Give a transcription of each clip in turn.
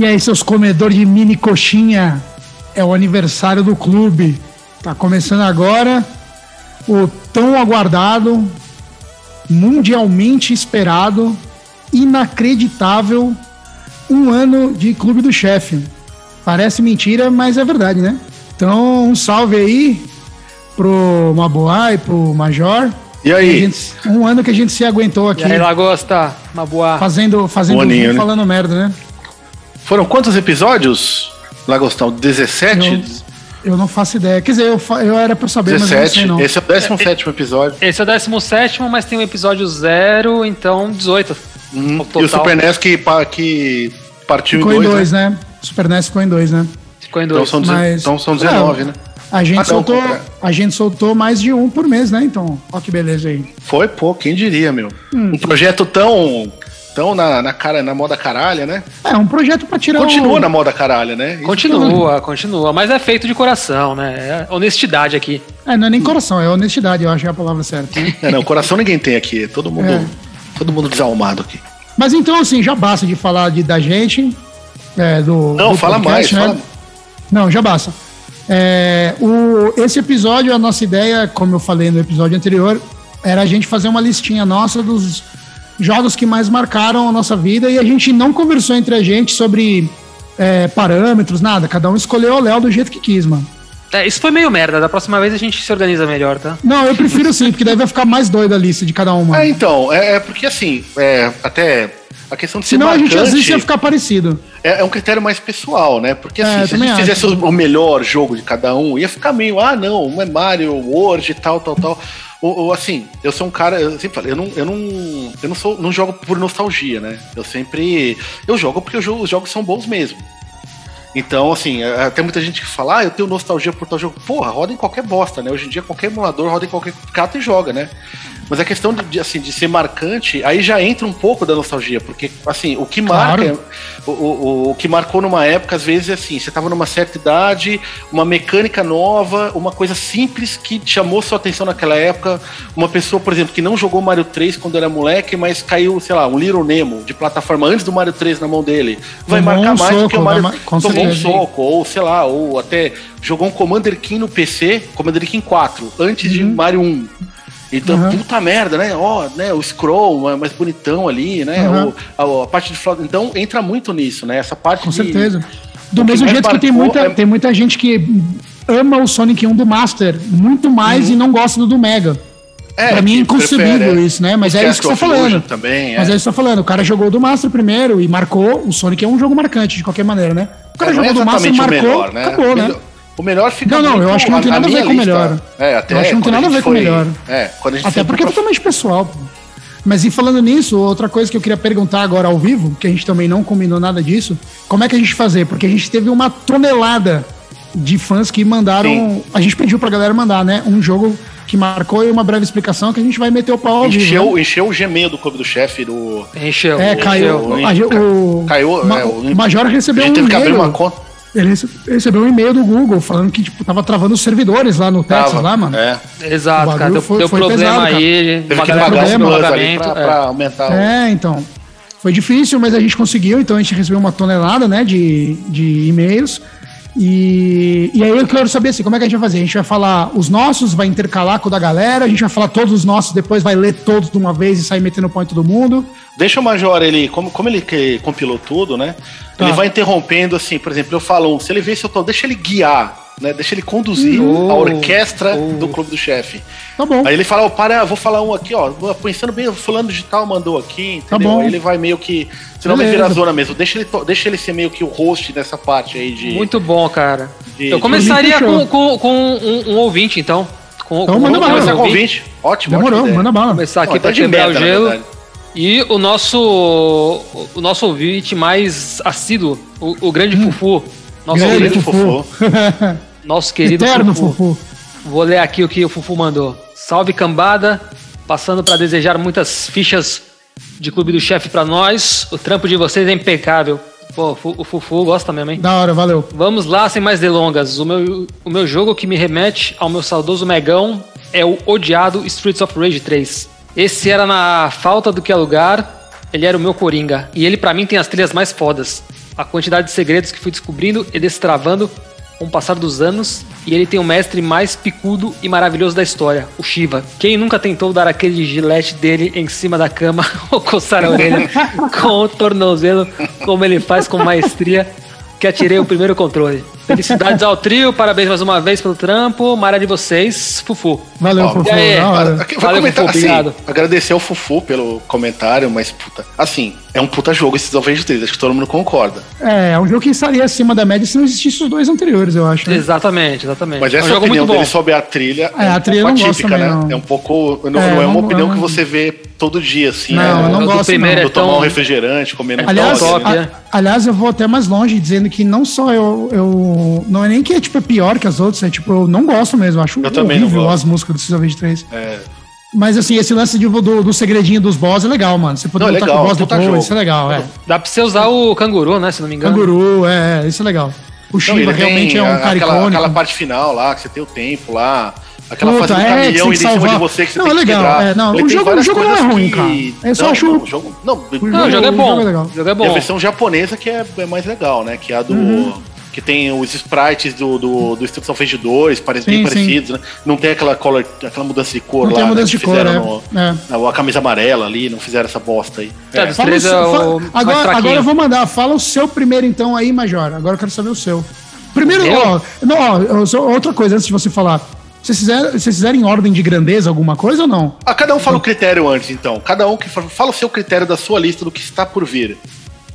E aí, seus comedores de mini coxinha, é o aniversário do clube. Tá começando agora o tão aguardado, mundialmente esperado, inacreditável um ano de Clube do Chefe. Parece mentira, mas é verdade, né? Então, um salve aí pro Maboá e pro Major. E aí? Gente, um ano que a gente se aguentou aqui. E aí, Lagosta, Maboá. Fazendo, fazendo um aninho, né? falando merda, né? Foram quantos episódios, Lagostão? 17? Eu, eu não faço ideia. Quer dizer, eu, eu era pra saber, 17. mas não sei não. Esse é o 17 episódio. Esse é o 17, mas tem o episódio 0, então 18. Uhum. E o Super NES que, que partiu ficou em 2, em dois, né? né? O Super NES ficou em 2, né? Ficou em 2. Então, são, mas... então são 19, é, né? A gente, ah, soltou, a gente soltou mais de um por mês, né? Então, ó que beleza aí. Foi, pô, quem diria, meu. Hum. Um projeto tão tão na, na, cara, na moda caralha, né? É, um projeto para tirar Continua o... na moda caralha, né? Isso continua, continua. Mas é feito de coração, né? É honestidade aqui. É, não é nem coração, é honestidade, eu acho que é a palavra certa. É, não, coração ninguém tem aqui. É todo mundo, é. todo mundo desalmado aqui. Mas então, assim, já basta de falar de, da gente, é, do. Não, do fala podcast, mais, né? fala... Não, já basta. É, o, esse episódio, a nossa ideia, como eu falei no episódio anterior, era a gente fazer uma listinha nossa dos jogos que mais marcaram a nossa vida e a gente não conversou entre a gente sobre é, parâmetros, nada. Cada um escolheu o Léo do jeito que quis, mano. É, isso foi meio merda. Da próxima vez a gente se organiza melhor, tá? Não, eu prefiro sim, porque daí vai ficar mais doido a lista de cada uma. É, então, é, é porque assim, é, até a questão de ser Senão marcante, a gente às vezes ia ficar parecido. É, é, um critério mais pessoal, né? Porque assim, é, se a gente acho. fizesse o melhor jogo de cada um, ia ficar meio, ah, não, um é Mario, World e tal, tal, tal. Ou, ou, assim, eu sou um cara, eu sempre falei, eu não, eu não, eu não sou, não jogo por nostalgia, né? Eu sempre, eu jogo porque os jogos são bons mesmo. Então, assim, é, tem muita gente que fala, ah, eu tenho nostalgia por tal jogo. Porra, roda em qualquer bosta, né? Hoje em dia, qualquer emulador roda em qualquer cata e joga, né? Mas a questão de, assim, de ser marcante, aí já entra um pouco da nostalgia, porque, assim, o que marca, claro. o, o, o, que marcou numa época, às vezes, é assim, você estava numa certa idade, uma mecânica nova, uma coisa simples que chamou sua atenção naquela época, uma pessoa, por exemplo, que não jogou Mario 3 quando era moleque, mas caiu, sei lá, um Little Nemo de plataforma antes do Mario 3 na mão dele, vai tomou marcar um mais soco, do que o Mario... Tomou um soco, ou sei lá, ou até jogou um Commander King no PC, Commander King 4, antes uhum. de Mario 1. Então, uhum. puta merda, né? Ó, oh, né? O scroll mais bonitão ali, né? Uhum. O, a, a, parte de flauta. Então, entra muito nisso, né? Essa parte Com de, certeza. Do mesmo jeito que tem muita, é... tem muita gente que ama o Sonic 1 do Master muito mais uhum. e não gosta do do Mega. É, pra mim é inconcebível prefere, isso, né? Mas é isso que você tá falando. Também, é. Mas é isso que você tá falando. O cara jogou do Master primeiro e marcou. O Sonic é um jogo marcante, de qualquer maneira, né? O cara é, jogou é do Master e marcou, melhor, né? acabou, né? O melhor fica Não, não, eu acho que não tem nada a ver com o melhor. É, até eu acho que não tem nada a ver com o melhor. É, quando a gente Até porque é totalmente pessoal. Pô. Mas e falando nisso, outra coisa que eu queria perguntar agora ao vivo, que a gente também não combinou nada disso, como é que a gente fazer? Porque a gente teve uma tonelada de fãs que mandaram. Sim. A gente pediu pra galera mandar, né? Um jogo que marcou e uma breve explicação que a gente vai meter o pau ao encheu, vivo. Né? Encheu o Gmail do clube do chefe do. Encheu. É, caiu. Encheu. O, caiu. Ma, é, o, Major recebeu um e-mail. que abrir uma conta ele recebeu um e-mail do Google falando que, tipo, tava travando os servidores lá no Texas, tava, lá, mano. É. Exato, cara. Deu, foi, deu foi problema pesado, aí. Teve que pagar problema, os ali pra, pra é. aumentar. É, então. Foi difícil, mas a gente conseguiu. Então a gente recebeu uma tonelada, né, de, de e-mails. E, e aí eu quero saber assim, como é que a gente vai fazer? A gente vai falar os nossos, vai intercalar com o da galera, a gente vai falar todos os nossos, depois vai ler todos de uma vez e sair metendo ponto todo mundo. Deixa o Major, ele, como, como ele que compilou tudo, né? Tá. Ele vai interrompendo, assim, por exemplo, eu falo, se ele vê se eu tô, deixa ele guiar né? Deixa ele conduzir uh, a orquestra uh. do clube do chefe. Tá bom. Aí ele fala, oh, para, vou falar um aqui, ó. Pensando bem, fulano digital mandou aqui, tá entendeu? Tá bom. Aí ele vai meio que. Senão vai virar zona mesmo. Deixa ele, deixa ele ser meio que o host dessa parte aí de. Muito bom, cara. De, Eu começaria com, com, com um, um, ouvinte, então. Com, então, com manda bala. Começar com ouvinte. Ótimo, Demorou, ótimo manda bala. Começar aqui Não, pra quebrar meta, o gelo. E o nosso, o nosso ouvinte mais assíduo, o, o grande hum. Fufu. Nosso grande ouvinte Fufu. Nosso querido Eterno Fufu. Fufu. Vou ler aqui o que o Fufu mandou. Salve cambada, passando para desejar muitas fichas de Clube do Chefe para nós. O trampo de vocês é impecável. Pô, o Fufu gosta mesmo, hein? Da hora, valeu. Vamos lá, sem mais delongas. O meu, o meu jogo que me remete ao meu saudoso Megão é o odiado Streets of Rage 3. Esse era na falta do que alugar, ele era o meu Coringa. E ele para mim tem as trilhas mais fodas. a quantidade de segredos que fui descobrindo e destravando com o passar dos anos, e ele tem o mestre mais picudo e maravilhoso da história, o Shiva. Quem nunca tentou dar aquele gilete dele em cima da cama ou coçar a orelha com o tornozelo, como ele faz com maestria, que atirei o primeiro controle. Felicidades ao trio, parabéns mais uma vez pelo trampo. Mara de vocês, Fufu. Valeu, Ó, Fufu. Aí, Valeu, Fufu, assim, obrigado. Agradecer ao Fufu pelo comentário, mas puta, assim, é um puta jogo esses Avengers 3, acho que todo mundo concorda. É, é um jogo que estaria acima da média se não existisse os dois anteriores, eu acho. Né? Exatamente, exatamente. Mas essa é um opinião dele sobre a trilha é, é a trilha um pouco atípica, né? Não. É um pouco. Não é, não é uma opinião que você vê todo dia, assim. Não, né? eu não gosto. Primeiro não. É tão... tomar um refrigerante, comer aliás, top, a, aliás, eu vou até mais longe, dizendo que não só eu, eu. Não é nem que tipo, é pior que as outras, é tipo, eu não gosto mesmo, acho eu horrível as músicas do Season 23. É. Mas assim, esse lance de, do, do segredinho dos boss é legal, mano. Você poder não, lutar legal, com o boss depois, jogo. isso é legal, é. Dá pra você usar o canguru, né, se não me engano. Canguru, é, isso é legal. O Shiva realmente é um cara aquela, icônico. Aquela parte final lá, que você tem o tempo lá. Aquela Puta, fase do é, caminhão e em cima de você que você não, tem é legal, que É, não, o jogo, o jogo não é ruim, que... cara. Eu só não, acho... Não, o jogo, não, não, o jogo é bom. O jogo é, legal. O jogo é bom. E a versão japonesa que é, é mais legal, né? Que é a do... Uhum que tem os sprites do, do, do Instruction Phase 2, parece bem parecidos, né? Não tem aquela, color, aquela mudança de cor não lá. Tem mudança né, de cor, é. no, é. A camisa amarela ali, não fizeram essa bosta aí. É, é. Fala, o, agora, agora eu vou mandar, fala o seu primeiro então aí, Major. Agora eu quero saber o seu. Primeiro, ó, não, ó, outra coisa antes de você falar. Vocês fizeram, vocês fizeram em ordem de grandeza alguma coisa ou não? Ah, cada um fala o critério antes, então. Cada um que fala, fala o seu critério da sua lista do que está por vir.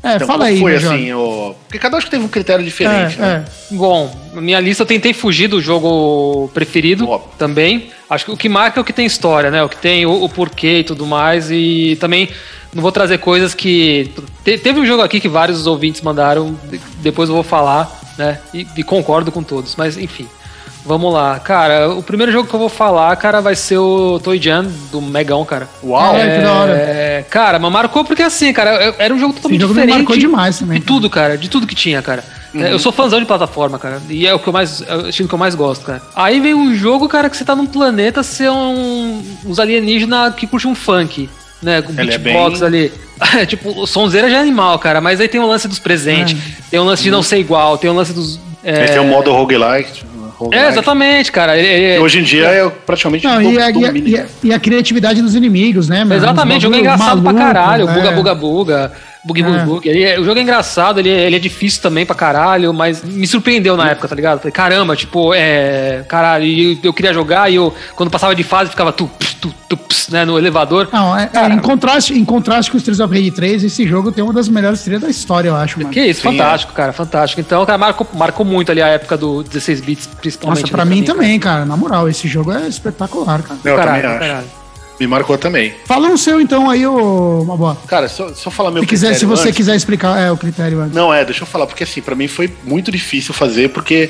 É, então, fala aí. Foi assim, o... porque cada um acho que teve um critério diferente. É, né? é. Bom, minha lista eu tentei fugir do jogo preferido Óbvio. também. Acho que o que marca é o que tem história, né? O que tem o, o porquê e tudo mais. E também não vou trazer coisas que. Te, teve um jogo aqui que vários ouvintes mandaram, depois eu vou falar, né? E, e concordo com todos, mas enfim. Vamos lá, cara. O primeiro jogo que eu vou falar, cara, vai ser o Toy Jam do Megão, cara. Uau, é, que da hora. É, cara, mas marcou porque assim, cara, era um jogo totalmente Esse jogo diferente. marcou demais também. De tudo, cara, de tudo que tinha, cara. Uhum. Eu sou fãzão de plataforma, cara. E é o que eu mais. É o estilo que eu mais gosto, cara. Aí vem um jogo, cara, que você tá num planeta, ser um, uns alienígenas que curte um funk. Né, com beatbox é bem... ali. tipo, o sonzeira já é animal, cara. Mas aí tem o lance dos presentes, é. tem o lance de não ser igual, tem o lance dos. É... Tem o modo roguelike. É, exatamente, cara. Ele, ele, hoje em dia é, é praticamente não, e, a, e, a, e, a, criatividade dos inimigos, né, mano? Exatamente, o jogo é engraçado maluco, pra caralho. É. Buga, buga, buga. É. Bug. Ele, é, o jogo é engraçado, ele, ele é difícil também pra caralho, mas me surpreendeu na época, tá ligado? Falei, caramba, tipo, é. Caralho, eu, eu queria jogar e eu, quando passava de fase, ficava tu, tu, tu, né, no elevador. Não, é, é, em, contraste, em contraste com os Streets of Rage 3, esse jogo tem uma das melhores trilhas da história, eu acho, mano. Que isso, Sim, fantástico, é. cara, fantástico. Então, cara, marcou, marcou muito ali a época do 16 bits, principalmente. Nossa, pra mim também, cara. cara. Na moral, esse jogo é espetacular, cara. Eu caralho, também acho. Caralho. Me marcou também. Fala o seu então aí, ô Mabó. Cara, só, só falar meu se quiser, Se você antes. quiser explicar é, o critério antes. Não, é, deixa eu falar, porque assim, para mim foi muito difícil fazer, porque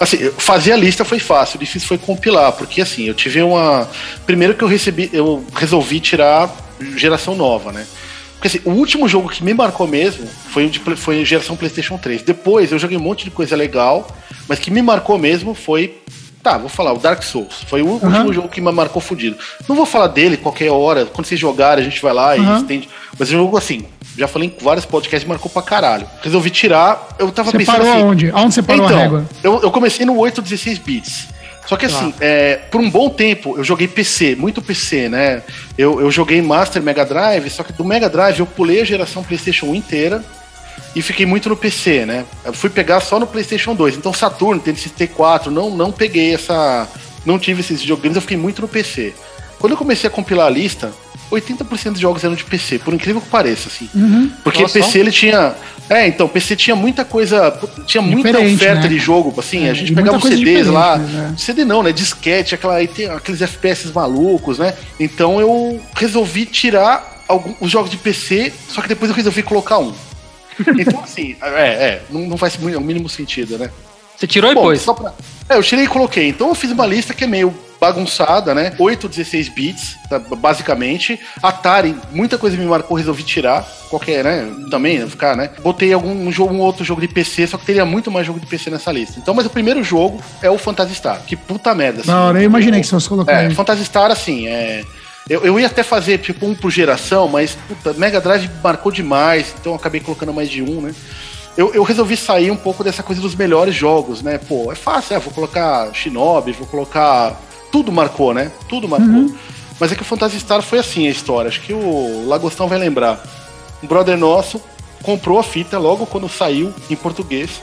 assim, fazer a lista foi fácil, difícil foi compilar, porque assim, eu tive uma. Primeiro que eu recebi, eu resolvi tirar geração nova, né? Porque assim, o último jogo que me marcou mesmo foi, de, foi geração PlayStation 3. Depois eu joguei um monte de coisa legal, mas que me marcou mesmo foi Tá, vou falar, o Dark Souls. Foi o uhum. último jogo que me marcou fudido. Não vou falar dele qualquer hora. Quando vocês jogarem, a gente vai lá uhum. e estende. Mas o jogo, assim, já falei em vários podcasts, marcou pra caralho. Resolvi tirar. Eu tava você pensando. Parou assim, aonde? Aonde você parou então, a régua? Eu, eu comecei no 8, 16 bits. Só que assim, ah. é, por um bom tempo eu joguei PC, muito PC, né? Eu, eu joguei Master Mega Drive, só que do Mega Drive eu pulei a geração PlayStation 1 inteira e fiquei muito no PC, né? Eu fui pegar só no PlayStation 2. Então Saturno, TNT 4, não, não peguei essa não tive esses videogames, eu fiquei muito no PC. Quando eu comecei a compilar a lista, 80% dos jogos eram de PC, por incrível que pareça, assim. Uhum. Porque Nossa. PC ele tinha. É, então, PC tinha muita coisa. Tinha muita Diferente, oferta né? de jogo, assim. É, a gente pegava os CDs lá. Né? CD não, né? Disquete, aquela, aí tem aqueles FPS malucos, né? Então eu resolvi tirar alguns, os jogos de PC, só que depois eu resolvi colocar um. Então, assim, é, é, não, não faz o mínimo sentido, né? Você tirou e pôs? Pra... É, eu tirei e coloquei. Então eu fiz uma lista que é meio bagunçada, né? 8, 16 bits, tá, basicamente. Atari, muita coisa me marcou, resolvi tirar. Qualquer, né? Também, ficar, né? Botei algum um jogo, um outro jogo de PC, só que teria muito mais jogo de PC nessa lista. Então, mas o primeiro jogo é o Phantasy Star. Que puta merda. Assim, Não, eu imaginei que você fosse colocar. É, Phantasy Star, assim, é. Eu, eu ia até fazer tipo um por geração, mas puta, Mega Drive marcou demais, então acabei colocando mais de um, né? eu, eu resolvi sair um pouco dessa coisa dos melhores jogos, né? Pô, é fácil, é, vou colocar Shinobi, vou colocar. Tudo marcou, né? Tudo marcou. Uhum. Mas é que o Phantasy Star foi assim a história. Acho que o Lagostão vai lembrar. Um brother nosso comprou a fita logo quando saiu em português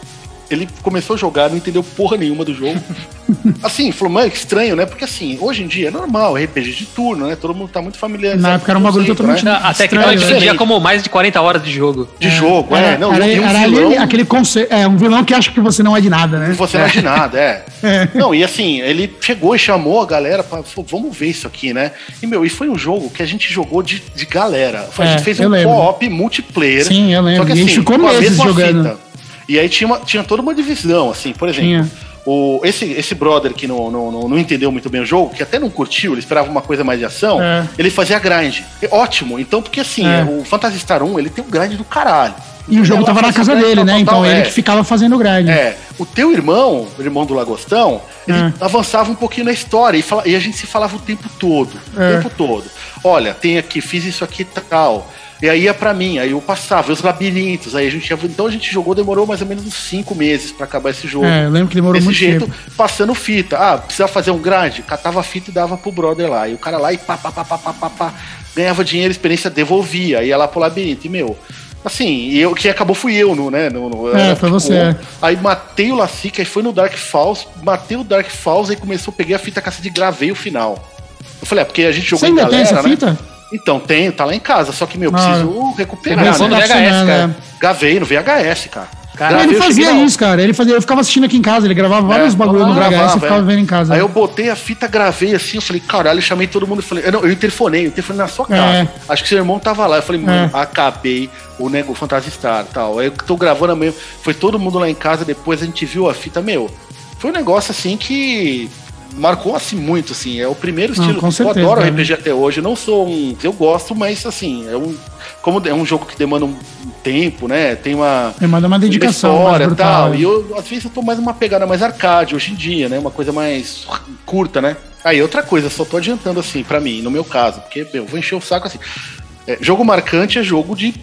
ele começou a jogar, não entendeu porra nenhuma do jogo. assim, falou, mano, estranho, né? Porque assim, hoje em dia é normal, RPG de turno, né? Todo mundo tá muito familiarizado. Na época era um bagulho totalmente. Né? Até que não entendia como mais de 40 horas de jogo. De é, jogo, é. Não, era, um era vilão, aquele conceito. É, um vilão que acha que você não é de nada, né? Você não é de nada, é. é. Não, e assim, ele chegou e chamou a galera pra. Falou, vamos ver isso aqui, né? E, meu, e foi um jogo que a gente jogou de, de galera. A gente é, fez um co-op multiplayer. Sim, eu lembro. Só que assim, e a gente ficou meses jogando. Fita. E aí tinha, uma, tinha toda uma divisão, assim, por exemplo. O, esse, esse brother que não, não, não, não, entendeu muito bem o jogo, que até não curtiu, ele esperava uma coisa mais de ação, é. ele fazia grind. É ótimo, então, porque assim, é. o Phantasy Star 1, ele tem um grind do caralho. E o jogo tava na casa dele, né? Então ele é. que ficava fazendo grind. É. O teu irmão, o irmão do Lagostão, ele é. avançava um pouquinho na história e, fala, e, a gente se falava o tempo todo. O é. tempo todo. Olha, tem aqui, fiz isso aqui e tal. E aí ia para mim, aí eu passava, os labirintos, aí a gente então a gente jogou, demorou mais ou menos uns cinco meses para acabar esse jogo. É, eu lembro que demorou Desse muito jeito, tempo. passando fita. Ah, precisa fazer um grande, catava a fita e dava pro brother lá. E o cara lá e pá, pá, pá, pá, pá, pá, pá ganhava dinheiro, experiência, devolvia, ia lá pro labirinto. E, meu, assim, eu, que acabou fui eu, no, né? No, no, é, foi você. É. Aí matei o Lacica, aí foi no Dark Falls, matei o Dark Falls, aí começou, peguei a fita caça de gravei o final. Eu falei, é, porque a gente jogou Você ainda galera, tem essa né? fita? Então, tenho, tá lá em casa, só que, meu, preciso ah, recuperar. Né? no VHS, cara. Né? Gravei no VHS, cara. Cara, ele fazia isso, cara. Ele fazia, eu ficava assistindo aqui em casa, ele gravava é, vários bagulhos no VHS e ficava é. vendo em casa. Aí eu botei a fita, gravei assim, eu falei, caralho, eu chamei todo mundo, eu falei, eu, não, eu interfonei, eu interfonei na sua casa. É. Acho que seu irmão tava lá. Eu falei, mano, é. acabei o nego Fantasy Star tal. Aí eu tô gravando amanhã, foi todo mundo lá em casa, depois a gente viu a fita, meu. Foi um negócio assim que marcou assim muito, assim. É o primeiro estilo. Não, certeza, eu adoro né? RPG até hoje. Eu não sou um. Eu gosto, mas assim, é um. Como é um jogo que demanda um tempo, né? Tem uma. Demanda uma dedicação. Uma história e tal. Né? E eu, às vezes, eu tô mais uma pegada mais arcade hoje em dia, né? Uma coisa mais curta, né? Aí, outra coisa, só tô adiantando assim, para mim, no meu caso, porque, meu, eu vou encher o saco assim. É, jogo marcante é jogo de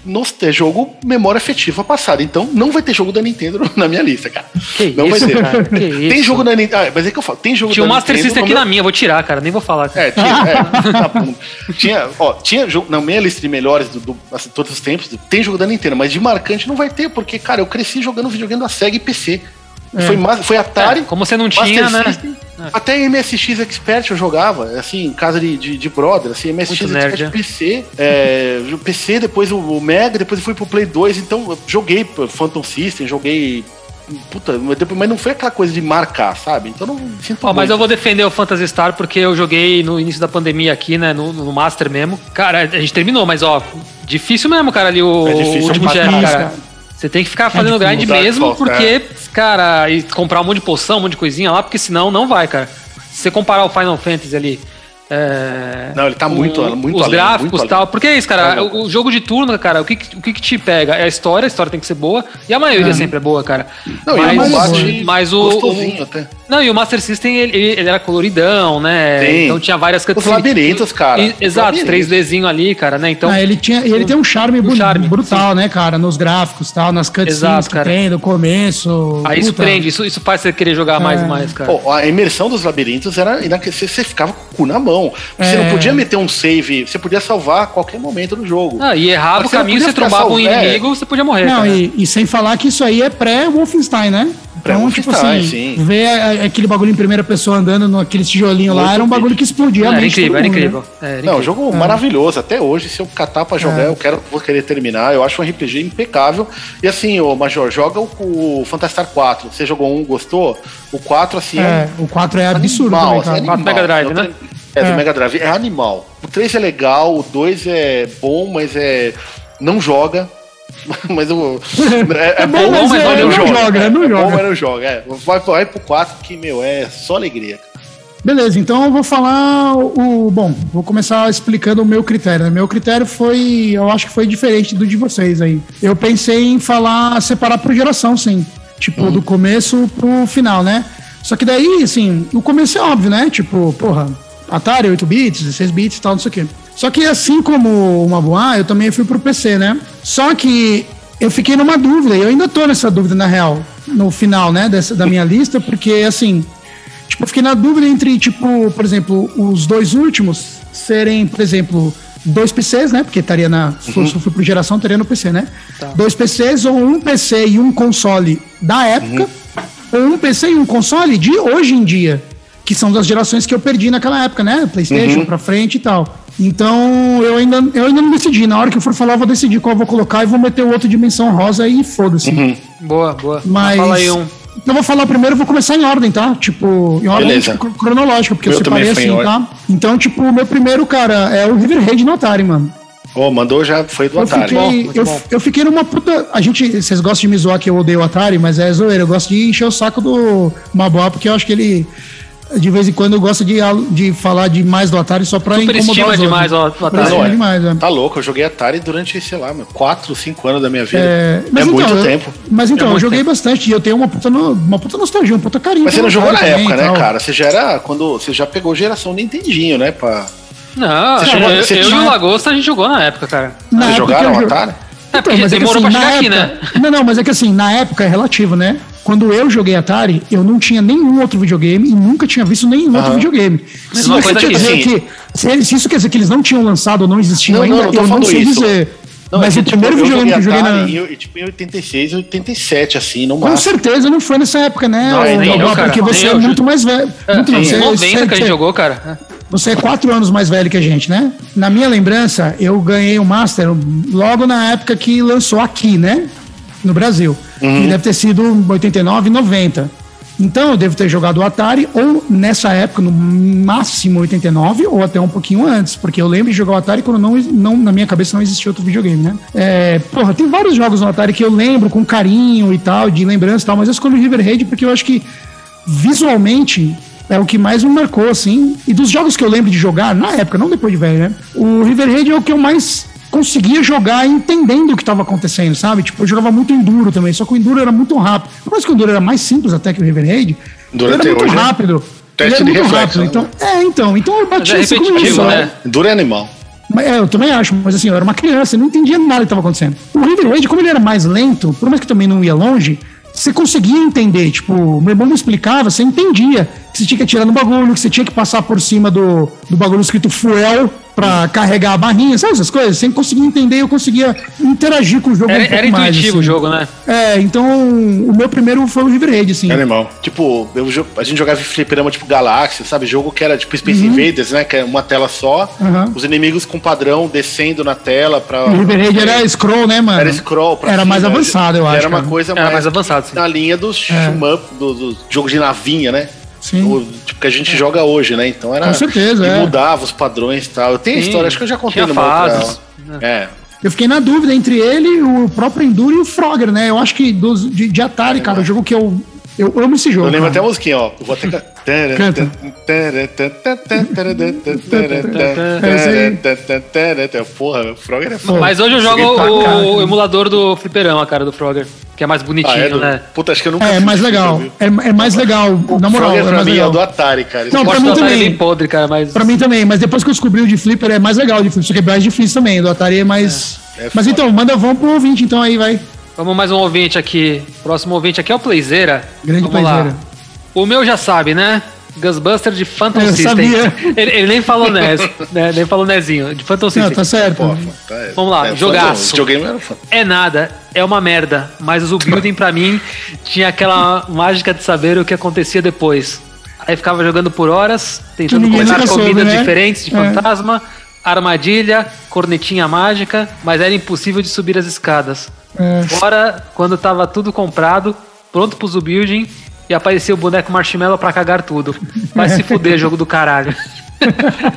é jogo memória afetiva passada. Então não vai ter jogo da Nintendo na minha lista, cara. Que não isso, vai ter. Cara, tem isso? jogo da Nintendo. Ah, mas é que eu falo, tem jogo Tinha o Master System aqui meu... na minha, vou tirar, cara. Nem vou falar. Cara. É, tinha. é, tá tinha, ó, tinha jogo na minha lista de melhores do assim, todos os tempos. Tem jogo da Nintendo, mas de marcante não vai ter, porque, cara, eu cresci jogando videogame da Sega e PC. É. Foi, foi Atari. É, como você não tinha, né? System, é. Até MSX Expert eu jogava, assim, em casa de, de, de brother, assim, MSX Muito Expert nerd, PC, é, PC, depois o Mega, depois eu fui pro Play 2, então eu joguei Phantom System, joguei Puta, mas não foi aquela coisa de marcar, sabe? Então não sinto oh, Mas eu vou defender o Phantasy Star porque eu joguei no início da pandemia aqui, né? No, no Master mesmo. Cara, a gente terminou, mas ó, difícil mesmo, cara, ali o, é difícil o último chefe, cara. Você tem que ficar fazendo é grind mesmo, porque, é. Cara, e comprar um monte de poção, um monte de coisinha lá, porque senão não vai, cara. Se você comparar o Final Fantasy ali é, não, ele tá muito, o, muito Os além, gráficos e tal. Porque é isso, cara. O, o, jogo de turno, cara, o que, o que, que te pega? É a história, a história tem que ser boa. E a maioria é. sempre é boa, cara. Não, mas, e o mas o, o, até. Não, e o Master System, ele, ele era coloridão, né? Sim. Então tinha várias cutscenes. Os labirintos, cara. E, exato, 3Dzinho ali, cara, né? Então. Ah, ele, tinha, ele tem um charme, um charme brutal, sim. né, cara? Nos gráficos tal, nas cutscenes exato, que tem, no começo. Aí isso prende, isso, isso faz você querer jogar é. mais e mais, cara. Pô, a imersão dos labirintos era. Você, você ficava com o cu na mão. Você não podia meter um save, você podia salvar a qualquer momento do jogo. Ah, e errava o caminho, você trombava um inimigo, você podia morrer. Não, e, e, sem falar que isso aí é pré-Wolfenstein, né? Então, tipo assim, sim. ver aquele bagulho em primeira pessoa andando naquele tijolinho Muito lá era um bagulho que explodia era incrível, era incrível. Né? Era Não, jogo é. maravilhoso. Até hoje, se eu catar pra jogar, é. eu quero, vou querer terminar. Eu acho um RPG impecável. E assim, o Major, joga o, o Phantasy Star 4. Você jogou um, gostou? O 4, assim. É, o 4 é absurdo. Animal, também, assim, animal. Mega Drive, né? É, do é. Mega Drive. É animal. O 3 é legal, o 2 é bom, mas é. Não joga. mas o. É, é, é bom, mas, mas é, não, joga. joga. Não é joga. bom, mas não joga. É. Vai, vai pro 4 que, meu, é só alegria. Beleza, então eu vou falar o. Bom, vou começar explicando o meu critério. Né? Meu critério foi. Eu acho que foi diferente do de vocês aí. Eu pensei em falar, separar por geração, sim. Tipo, uhum. do começo pro final, né? Só que daí, assim, o começo é óbvio, né? Tipo, porra, Atari 8 bits, 16 bits e tal, não sei o quê. Só que assim como o Mabuá, eu também fui pro PC, né? Só que eu fiquei numa dúvida, e eu ainda tô nessa dúvida, na real, no final, né, dessa, da minha lista, porque, assim, tipo, eu fiquei na dúvida entre, tipo, por exemplo, os dois últimos serem, por exemplo, dois PCs, né, porque estaria na, se uhum. for por geração, estaria no PC, né? Tá. Dois PCs ou um PC e um console da época, uhum. ou um PC e um console de hoje em dia, que são das gerações que eu perdi naquela época, né, Playstation uhum. pra frente e tal. Então, eu ainda, eu ainda não decidi. Na hora que eu for falar, eu vou decidir qual eu vou colocar e vou meter o outro dimensão rosa e foda-se. Uhum. Boa, boa. Mas. Fala aí um. Eu vou falar primeiro, vou começar em ordem, tá? Tipo, em ordem tipo, cronológica, porque eu, eu separei assim, tá? Então, tipo, o meu primeiro, cara, é o River Raid no Atari, mano. Oh, mandou já, foi do eu Atari. Fiquei, bom, eu, eu, fiquei numa puta. A gente, vocês gostam de me zoar que eu odeio o Atari, mas é zoeira. Eu gosto de encher o saco do Maboa, porque eu acho que ele de vez em quando eu gosto de, de falar demais do Atari só pra Super incomodar os demais o Atari. Não, é. demais, é. Tá louco, eu joguei Atari durante, sei lá, 4, 5 anos da minha vida. É, é então, muito eu, tempo. Mas então, é eu joguei tempo. bastante e eu tenho uma puta, uma puta nostalgia, um puta carinho. Mas você não jogou na época, né, cara? Você já era, quando, você já pegou geração Nintendinho, né, pra... Não, você eu, você eu tinha... e o Lagosta a gente jogou na época, cara. Na vocês jogaram Atari? É, porque então, mas demorou é que, assim, pra chegar aqui, época, né? Não, não, mas é que assim, na época é relativo, né? Quando eu joguei Atari, eu não tinha nenhum outro videogame e nunca tinha visto nenhum uhum. outro videogame. Se isso, quer dizer que, se, se, isso quer dizer que eles não tinham lançado ou não existiam não, ainda, não, eu não sei isso. dizer. Não, mas é o tipo, primeiro videogame que eu joguei na. Eu, tipo, em 86, 87, assim, não Com certeza não foi nessa época, né? Não, eu, cara, porque você é muito mais velho. É, muito não, você, 90 que a gente jogou, cara. Você é quatro anos mais velho que a gente, né? Na minha lembrança, eu ganhei o Master logo na época que lançou aqui, né? No Brasil. Uhum. E deve ter sido 89, 90. Então eu devo ter jogado o Atari ou nessa época, no máximo 89, ou até um pouquinho antes, porque eu lembro de jogar o Atari quando não, não na minha cabeça não existia outro videogame, né? É, porra, tem vários jogos no Atari que eu lembro com carinho e tal, de lembrança e tal, mas eu escolhi o River Raid porque eu acho que visualmente é o que mais me marcou, assim. E dos jogos que eu lembro de jogar, na época, não depois de velho, né? O River Raid é o que eu mais conseguia jogar entendendo o que estava acontecendo, sabe? Tipo, eu jogava muito Enduro também, só que o Enduro era muito rápido. Por mais que o Enduro era mais simples até que o River Raid, ele era muito hoje, né? rápido. Ele era muito rápido. Né? Então, é, então, então eu bati é assim com. Né? Enduro é animal. É, eu também acho, mas assim, eu era uma criança, eu não entendia nada que estava acontecendo. O River Raid, como ele era mais lento, por mais que também não ia longe, você conseguia entender. Tipo, meu irmão me explicava, você entendia que você tinha que atirar no bagulho, que você tinha que passar por cima do, do bagulho escrito fuel para carregar a barrinha, sabe essas coisas? Sem conseguir entender, eu conseguia interagir com o jogo era, um pouco era mais. intuitivo assim. o jogo, né? É, então o meu primeiro foi o River Raid, assim. Animal. Tipo, eu, a gente jogava fliperama tipo Galáxia, sabe? Jogo que era tipo Space uhum. Invaders, né? Que é uma tela só, uhum. os inimigos com padrão descendo na tela pra... O River Raid era scroll, né, mano? Era scroll. Pra era cima, mais avançado, eu acho. Era uma coisa mais, mais avançada. Na linha do é. up, do, do jogo de navinha, né? Sim. O, tipo, que a gente joga hoje, né? Então era. Com certeza, e é. mudava os padrões e tal. Eu tenho Sim, história, acho que eu já contei no fases. É. Eu fiquei na dúvida entre ele, o próprio Enduro e o Frogger, né? Eu acho que dos, de, de Atari, é, cara, o jogo que eu. Eu amo esse jogo. Eu lembro cara. até a musiquinha, ó. Vou até. Canta. Porra, o Frogger é foda. Mas hoje eu jogo o, o emulador do Fliperama, cara, do Frogger. Que é mais bonitinho, ah, é do... né? Puta, acho que eu nunca É, mais legal. É, é, mais legal. O na moral, Frogger, é mais mim, legal. É do Atari, cara. Não, pra mim também. É bem podre, cara, mas... Pra mim também, mas depois que eu descobri o de Flipper, é mais legal de Flipper. Só que é mais difícil também. Do Atari é mais... É. É mas então, manda, vamos pro ouvinte então aí, vai. Vamos mais um ouvinte aqui. Próximo ouvinte aqui é o Playzeira. Grande Vamos Playzeira. Lá. O meu já sabe, né? Ghostbuster de Phantom eu System. Sabia. Ele, ele, nem falou NES, né? Nem falou NESinho, de Phantom System. Não, tá certo. Pô, tá, Vamos lá, é, jogaço. É nada, é uma merda. Mas o building pra mim tinha aquela mágica de saber o que acontecia depois. Aí ficava jogando por horas, tentando coletar comidas né? diferentes de é. fantasma, armadilha, cornetinha mágica, mas era impossível de subir as escadas. É. Fora quando tava tudo comprado, pronto pro building e apareceu o boneco Marshmallow pra cagar tudo. Vai se fuder, jogo do caralho.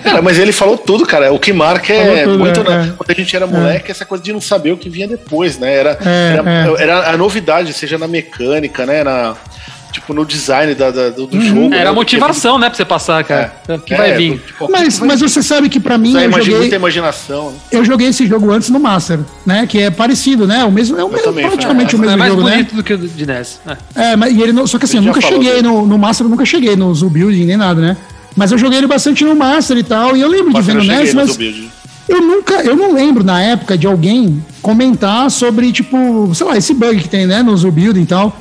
Cara, mas ele falou tudo, cara. O que marca é tudo, muito. É, é. Quando a gente era moleque, é. essa coisa de não saber o que vinha depois, né? Era, é, era, é. era, a novidade, seja na mecânica, né? Na, tipo, no design da, da do, do uhum. jogo. Era né? motivação, né, pra você passar, cara. É. Que vai é, vir. Tipo, mas, vai mas você sabe que pra mim. Eu joguei, muita imaginação. Né? Eu joguei esse jogo antes no Master, né? Que é parecido, né? O mesmo, é o mesmo, também, praticamente é, o mesmo é mais jogo, né? bonito né? do que o de NES. É, mas e ele não, só que assim, eu nunca cheguei no, no Master, eu nunca cheguei no Zoo Building nem nada, né? Mas eu joguei ele bastante no Master e tal, e eu lembro de ver no NES, mas. eu nunca, eu não lembro na época de alguém comentar sobre, tipo, sei lá, esse bug que tem, né, no Building e tal,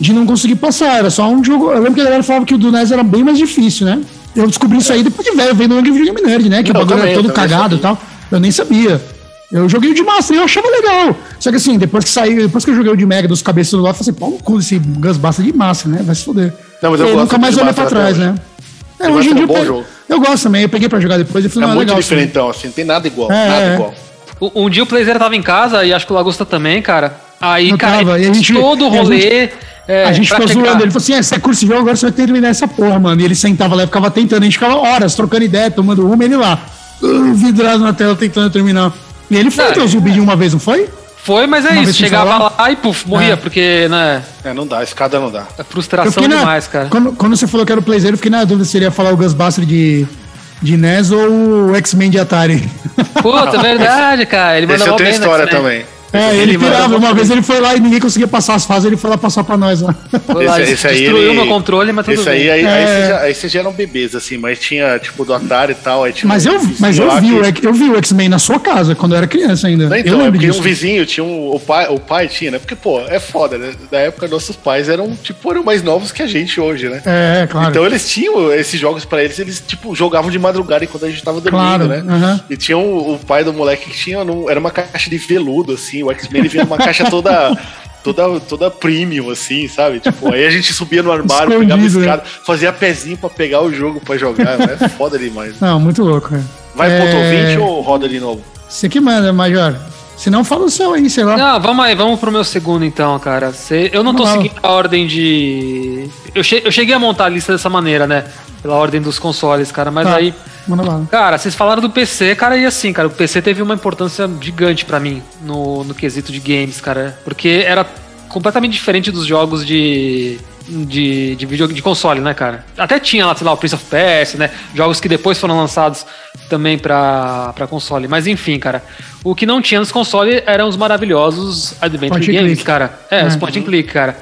de não conseguir passar. Era só um jogo. Eu lembro que a galera falava que o do NES era bem mais difícil, né? Eu descobri isso aí depois de velho, vendo o Game Nerd, né? Que não, o bagulho era todo cagado e tal. Eu nem sabia. Eu joguei o de Master e eu achava legal. Só que assim, depois que saiu, depois que eu joguei o de Mega dos cabeças do lado, eu falei assim, pô, no cu esse Gus Basta de Master, né? Vai se foder. Não, mas eu, eu nunca mais olhei pra trás, né? É, hoje em dia. Um eu, eu gosto também, eu peguei pra jogar depois e falei, é não, é muito legal, diferentão, assim, não tem nada igual. É, nada é. igual. Um dia o Playzer tava em casa e acho que o Lagosta também, cara. Aí, não cara, tava, e a gente, todo o rolê. É, a gente ficou zoando, ele falou assim: é, você é curso de jogo, agora você vai terminar essa porra, mano. E ele sentava lá e ficava tentando, a gente ficava horas trocando ideia, tomando uma, ele lá, uh, vidrado na tela, tentando terminar. E ele foi até o zumbi uma vez, não foi? Foi, mas é uma isso. Chegava lá e puf, morria, é. porque, né? É, não dá, escada não dá. É frustração na, demais, cara. Quando, quando você falou que era o Playzer, eu fiquei na dúvida se ele ia falar o Ghostbuster de, de NES ou o X-Men de Atari. Puta, é verdade, cara. Ele mandou bem história também. É, ele, ele pirava. Uma vez ele foi lá e ninguém conseguia passar as fases, ele foi lá passar pra nós lá. Foi lá, esse, esse aí destruiu ele... meu controle, mas tudo esse bem. Aí, aí, é... aí, vocês já eram bebês, assim, mas tinha, tipo, do Atari e tal. Aí tinha mas um eu, mas eu vi, que... eu vi o X-Men na sua casa, quando eu era criança ainda. Não, então, eu lembro disso. um vizinho, tinha um, o, pai, o pai tinha, né? Porque, pô, é foda, né? Da época, nossos pais eram, tipo, eram mais novos que a gente hoje, né? É, claro. Então eles tinham esses jogos pra eles, eles, tipo, jogavam de madrugada enquanto a gente tava dormindo, claro, né? Uh -huh. E tinha um, o pai do moleque que tinha, era uma caixa de veludo, assim, o X-Men ele vinha numa caixa toda toda, toda premium, assim, sabe? Tipo, aí a gente subia no armário, Escondido, pegava a escada, né? fazia pezinho pra pegar o jogo pra jogar. Né? É foda demais. Não, muito louco, cara. Vai é... ponto 20 ou roda de novo? Você que manda, Major. Se não, fala o seu aí, sei lá. Não, vamos aí, vamos pro meu segundo então, cara. Cê, eu não tô seguindo a ordem de. Eu, che... eu cheguei a montar a lista dessa maneira, né? Pela ordem dos consoles, cara, mas tá. aí Manda lá. Cara, vocês falaram do PC, cara, e assim, cara, o PC teve uma importância gigante para mim no, no quesito de games, cara. Porque era completamente diferente dos jogos de. De, de vídeo de console, né, cara? Até tinha lá, sei lá, o Prince of Persia, né? Jogos que depois foram lançados também pra, pra console. Mas enfim, cara. O que não tinha nos consoles eram os maravilhosos Adventure Games, click. cara. É, é, os point and click, cara.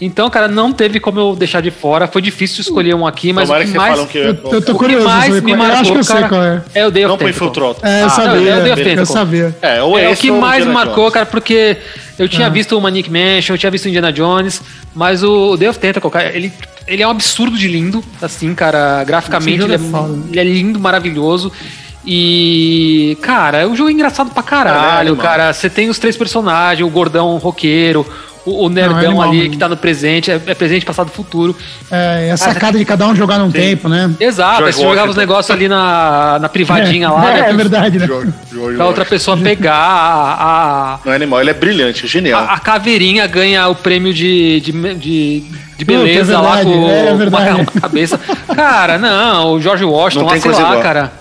Então, cara, não teve como eu deixar de fora. Foi difícil escolher um aqui, mas Tomara o que, que mais. Que eu, eu tô curioso, o que mais me marcou, eu acho que eu sei qual é. É o Day of Não põe Full É, eu ah, sabia. Não, é o Day of Eu sabia. É, ou é, o que mais me marcou, cara, porque eu tinha ah. visto o Manic Mansion, eu tinha visto o Indiana Jones, mas o Day of Tentacle, cara, ele, ele é um absurdo de lindo, assim, cara, graficamente ele é, né? ele é lindo, maravilhoso. E, cara, é um jogo engraçado pra caralho, é, cara. Você tem os três personagens, o gordão roqueiro, o, o nerdão não, é animal, ali que tá no presente, é, é presente, passado, futuro. É, é a sacada ah, de cada um jogar num sim. tempo, né? Exato, aí você jogava os negócios ali na, na privadinha é, lá. É, né, é verdade, né? pra outra pessoa pegar a. a não é animal, ele é brilhante, é genial. A, a, caveirinha ganha o prêmio de, de, de de beleza Puta, é lá com é, é uma, uma, cabeça. Cara, não, o George Washington, lá, sei lá, igual. cara.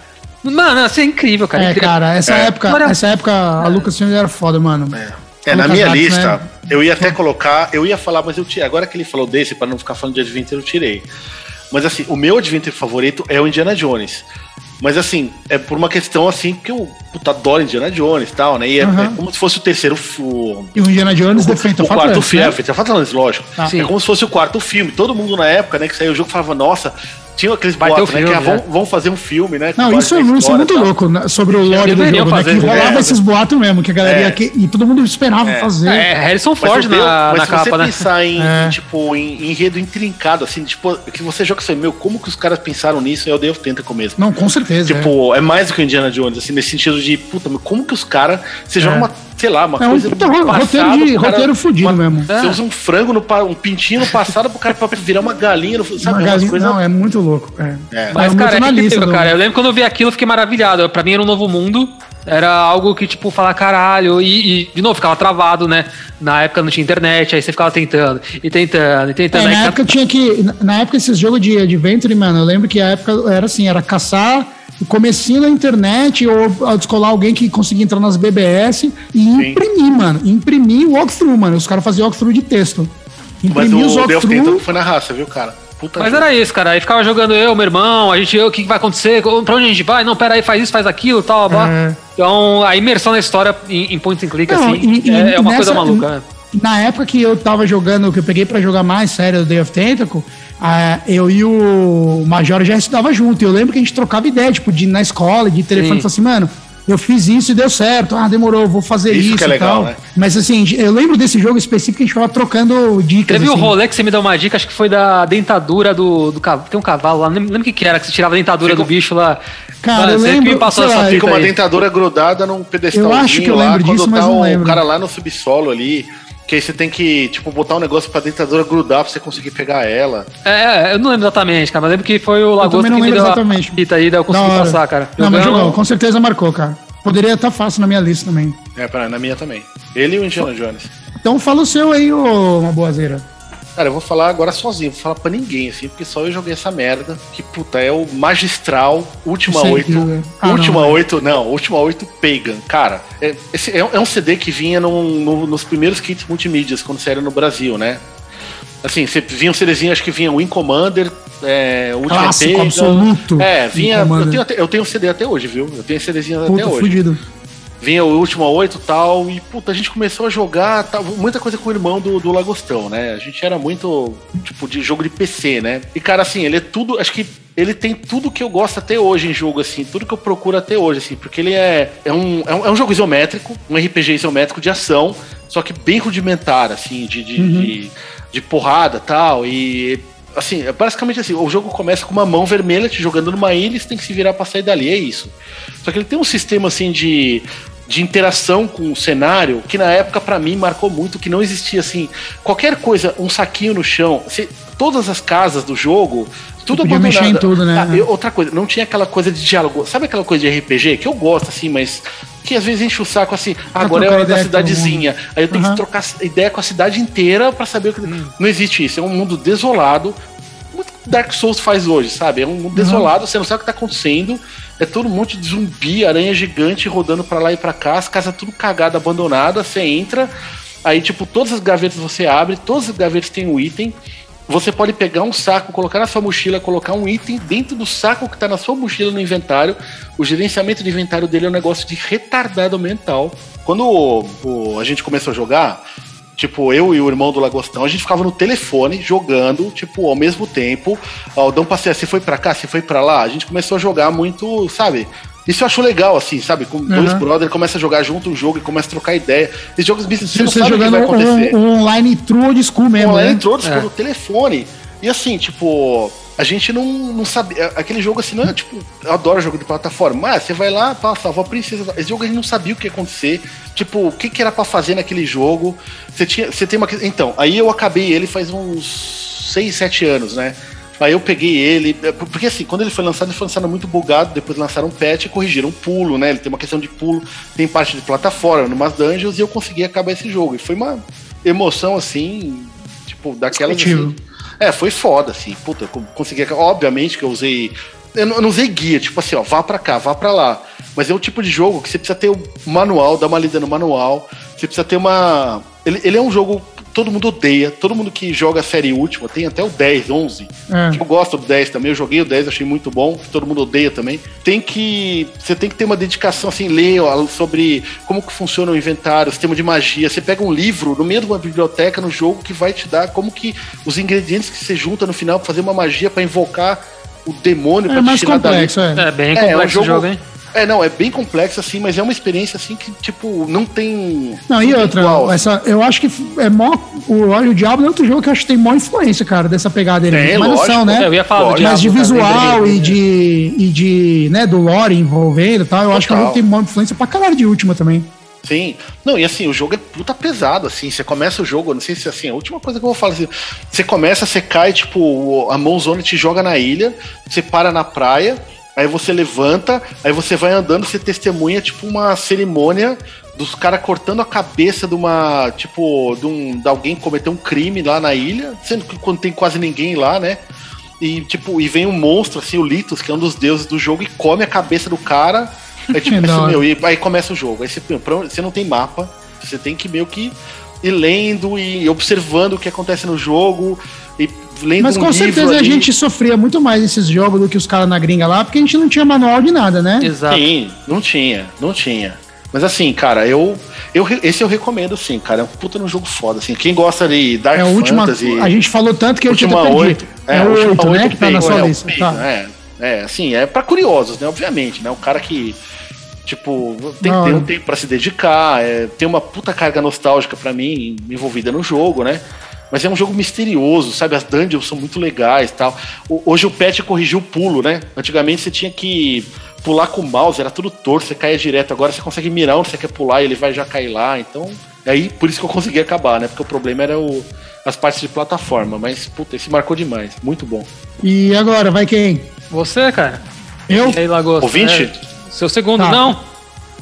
Mano, isso é incrível, cara. É, cara, essa é. época, essa época a Lucas Filmes era foda, mano. É. É, na minha lista, né? eu ia até colocar, eu ia falar, mas eu tirei. Agora que ele falou desse, para não ficar falando de Adventure, eu tirei. Mas assim, o meu Adventure favorito é o Indiana Jones. Mas assim, é por uma questão assim, que eu puta, adoro Indiana Jones e tal, né? E é, uhum. é, como se fosse o terceiro filme. E o Indiana Jones o, defeito o quarto filme, né? é feito a lógico. Ah, é como se fosse o quarto filme. Todo mundo na época, né, que saiu o jogo falava, nossa, tinha aqueles boatos, né? que ah, vão, vão, fazer um filme, né? Não, isso, é, isso é muito louco né, sobre o lore do jogo, né? Que rolava é, esses boatos mesmo, que a galera ia que, e todo mundo esperava é. fazer. É, Harrison Ford na, mas na se capa, você né? pensar em, é. tipo, em enredo intrincado, assim, tipo, que você joga assim, meu, como que os caras pensaram nisso? Eu dei o Tentacle mesmo. Não, com certeza. Tipo, é. mais do que o Indiana Jones, assim, nesse sentido de, puta, como que os caras. Você joga uma sei lá, uma é coisa. Um passado, roteiro, de, cara, roteiro fudido uma, mesmo. Você usa um frango, no, um pintinho no passado pro cara pra virar uma galinha. No, sabe, uma galinha coisas... Não, é muito louco. É. É. Mas, cara, é incrível, do... cara. Eu lembro quando eu vi aquilo, eu fiquei maravilhado. Pra mim era um novo mundo. Era algo que, tipo, falar caralho. E, e, de novo, ficava travado, né? Na época não tinha internet, aí você ficava tentando, e tentando, e tentando. É, na época tinha que. Na época, esses jogos de Adventure, mano, eu lembro que a época era assim, era caçar o comecinho da internet ou descolar alguém que conseguia entrar nas BBS e Sim. imprimir, mano. Imprimir o walkthrough, mano. Os caras faziam walkthrough de texto. Imprimir Mas o os walkthrough... foi na raça, viu, cara? Puta Mas era isso, cara. Aí ficava jogando eu, meu irmão, a gente, o que vai acontecer? Pra onde a gente vai? Não, pera aí, faz isso, faz aquilo, tal, blá. É. Então, a imersão na história em, em point and click, Não, assim, e, é, é, uma nessa, coisa maluca, né? Na época que eu tava jogando, que eu peguei pra jogar mais sério o Day of Tentacle, ah, eu e o Major já estudava junto. Eu lembro que a gente trocava ideia, tipo, de ir na escola, de telefone, e assim, mano, eu fiz isso e deu certo. Ah, demorou, vou fazer isso, isso é legal, Né? Mas assim, eu lembro desse jogo específico que a gente ficava trocando dicas. Teve assim. o rolê que você me deu uma dica, acho que foi da dentadura do, do cavalo. Tem um cavalo lá, não lembro o que, que era, que você tirava a dentadura Fico... do bicho lá. Cara, eu lembro, que me passou essa lá, fica uma dentadura grudada num pedestal. Eu acho que eu lembro lá, disso, mas tá não lembro. O cara lá no subsolo ali. Que aí você tem que, tipo, botar um negócio pra dentadura grudar pra você conseguir pegar ela. É, eu não lembro exatamente, cara, mas lembro que foi o Lagosta que me deu exatamente. a fita aí, daí eu consegui passar, cara. Não, mas jogou, com certeza marcou, cara. Poderia estar fácil na minha lista também. É, pra, na minha também. Ele e o Indiana Jones. Então fala o seu aí, ô, uma boazeira. Cara, eu vou falar agora sozinho, vou falar pra ninguém, assim, porque só eu joguei essa merda. Que puta, é o magistral, última oito. Ah, última não, oito, não, última oito Pagan. Cara, é, esse é, é um CD que vinha no, no, nos primeiros kits multimídias, quando saíram no Brasil, né? Assim, você vinha um CDzinho, acho que vinha Win Commander, é, Ultimate Clássico Pagan. absoluto. É, vinha. Eu tenho, eu tenho CD até hoje, viu? Eu tenho CDzinho até hoje. Vinha o último oito tal, e puta, a gente começou a jogar tal, muita coisa com o irmão do, do Lagostão, né? A gente era muito, tipo, de jogo de PC, né? E, cara, assim, ele é tudo, acho que ele tem tudo que eu gosto até hoje em jogo, assim, tudo que eu procuro até hoje, assim, porque ele é, é, um, é, um, é um jogo isométrico, um RPG isométrico de ação, só que bem rudimentar, assim, de, de, uhum. de, de porrada tal, e assim, é basicamente assim, o jogo começa com uma mão vermelha te jogando numa ilha e você tem que se virar pra sair dali, é isso. Só que ele tem um sistema assim de, de interação com o cenário que na época para mim marcou muito, que não existia assim, qualquer coisa, um saquinho no chão, se, todas as casas do jogo, tudo abandonado. mexer em tudo, né? Ah, eu, outra coisa, não tinha aquela coisa de diálogo, sabe aquela coisa de RPG que eu gosto assim, mas que às vezes enche o saco assim, ah, agora é hora da cidadezinha. Aí eu tenho uhum. que trocar ideia com a cidade inteira para saber o que. Hum. Não existe isso. É um mundo desolado. Dark Souls faz hoje, sabe? É um mundo uhum. desolado, você não sabe o que tá acontecendo. É todo um monte de zumbi, aranha gigante rodando para lá e para cá, as casas tudo cagada, abandonada. Você entra, aí, tipo, todas as gavetas você abre, todas as gavetas têm um item. Você pode pegar um saco, colocar na sua mochila, colocar um item dentro do saco que está na sua mochila no inventário. O gerenciamento de inventário dele é um negócio de retardado mental. Quando o, o, a gente começou a jogar, tipo, eu e o irmão do Lagostão, a gente ficava no telefone jogando, tipo, ao mesmo tempo. Ó, o Passeia, você foi para cá, você foi para lá. A gente começou a jogar muito, sabe? Isso eu acho legal, assim, sabe? Com uhum. dois brothers começa a jogar junto um jogo e começa a trocar ideia. Esses jogos você, você não sabe o que vai acontecer. Um, um online true old school mesmo, online né? true old school é. no telefone. E assim, tipo, a gente não, não sabe. É, aquele jogo assim, não é tipo. Eu adoro jogo de plataforma. Mas você vai lá, pá, salva a princesa. Esse jogo a gente não sabia o que ia acontecer. Tipo, o que, que era para fazer naquele jogo. Você, tinha, você tem uma. Então, aí eu acabei ele faz uns 6, 7 anos, né? Aí eu peguei ele, é, porque assim, quando ele foi lançado, ele foi lançado muito bugado, depois lançaram um patch e corrigiram pulo, né? Ele tem uma questão de pulo, tem parte de plataforma, numas dungeons, e eu consegui acabar esse jogo. E foi uma emoção, assim, tipo, daquelas. Assim, é, foi foda, assim. Puta, eu consegui. Obviamente que eu usei. Eu não, eu não usei guia, tipo assim, ó, vá pra cá, vá pra lá. Mas é o tipo de jogo que você precisa ter o manual, dar uma lida no manual. Você precisa ter uma. Ele, ele é um jogo todo mundo odeia, todo mundo que joga a série última, tem até o 10, 11. É. Eu gosto do 10 também, eu joguei o 10, achei muito bom, todo mundo odeia também. Tem que. Você tem que ter uma dedicação assim, ler sobre como que funciona o inventário, o sistema de magia. Você pega um livro no meio de uma biblioteca no jogo que vai te dar como que os ingredientes que você junta no final para fazer uma magia para invocar o demônio é pra mais complexo, é. é. bem complexo é, é um jogo, o jogo, hein? É, não, é bem complexo, assim, mas é uma experiência, assim, que, tipo, não tem. Não, e outra, igual, essa, eu acho que é mó. O Olho o Diabo é outro jogo que eu acho que tem maior influência, cara, dessa pegada dele. Tem, mais noção, né? Eu ia falar do Mas de visual e de, e de. né, do lore envolvendo e tal, eu Total. acho que é um jogo que tem maior influência pra caralho de última também. Sim. Não, e assim, o jogo é puta pesado, assim. Você começa o jogo, não sei se assim, a última coisa que eu vou falar assim, você começa, você cai, tipo, a mãozona te joga na ilha, você para na praia, Aí você levanta, aí você vai andando, você testemunha tipo uma cerimônia dos caras cortando a cabeça de uma. Tipo, de, um, de alguém que cometeu um crime lá na ilha, sendo que quando tem quase ninguém lá, né? E tipo, e vem um monstro, assim, o Litos, que é um dos deuses do jogo, e come a cabeça do cara. É tipo, assim, meu, e aí começa o jogo. Aí você, você não tem mapa, você tem que meio que ir lendo e observando o que acontece no jogo e lendo Mas com um certeza ali. a gente sofria muito mais nesses jogos do que os caras na gringa lá, porque a gente não tinha manual de nada, né? Exato. Sim, não tinha, não tinha. Mas assim, cara, eu, eu esse eu recomendo sim, cara. É um puta no jogo foda, assim. Quem gosta de Dark é, a última, Fantasy... A gente falou tanto que eu tinha 8, é, é o 8, né? Que tá na sua é, lista. tá. é, é, assim, é pra curiosos, né? Obviamente, né? O cara que Tipo, tem que ter um tempo pra se dedicar, é, tem uma puta carga nostálgica para mim envolvida no jogo, né? Mas é um jogo misterioso, sabe? As dungeons são muito legais tal. Hoje o patch corrigiu o pulo, né? Antigamente você tinha que pular com o mouse, era tudo torto, você caía direto. Agora você consegue mirar onde você quer pular e ele vai já cair lá. Então, aí por isso que eu consegui acabar, né? Porque o problema era o, as partes de plataforma. Mas, puta, esse marcou demais. Muito bom. E agora, vai quem? Você, cara. Eu? E aí, Lagosta? Ouvinte? É, seu segundo, tá. não.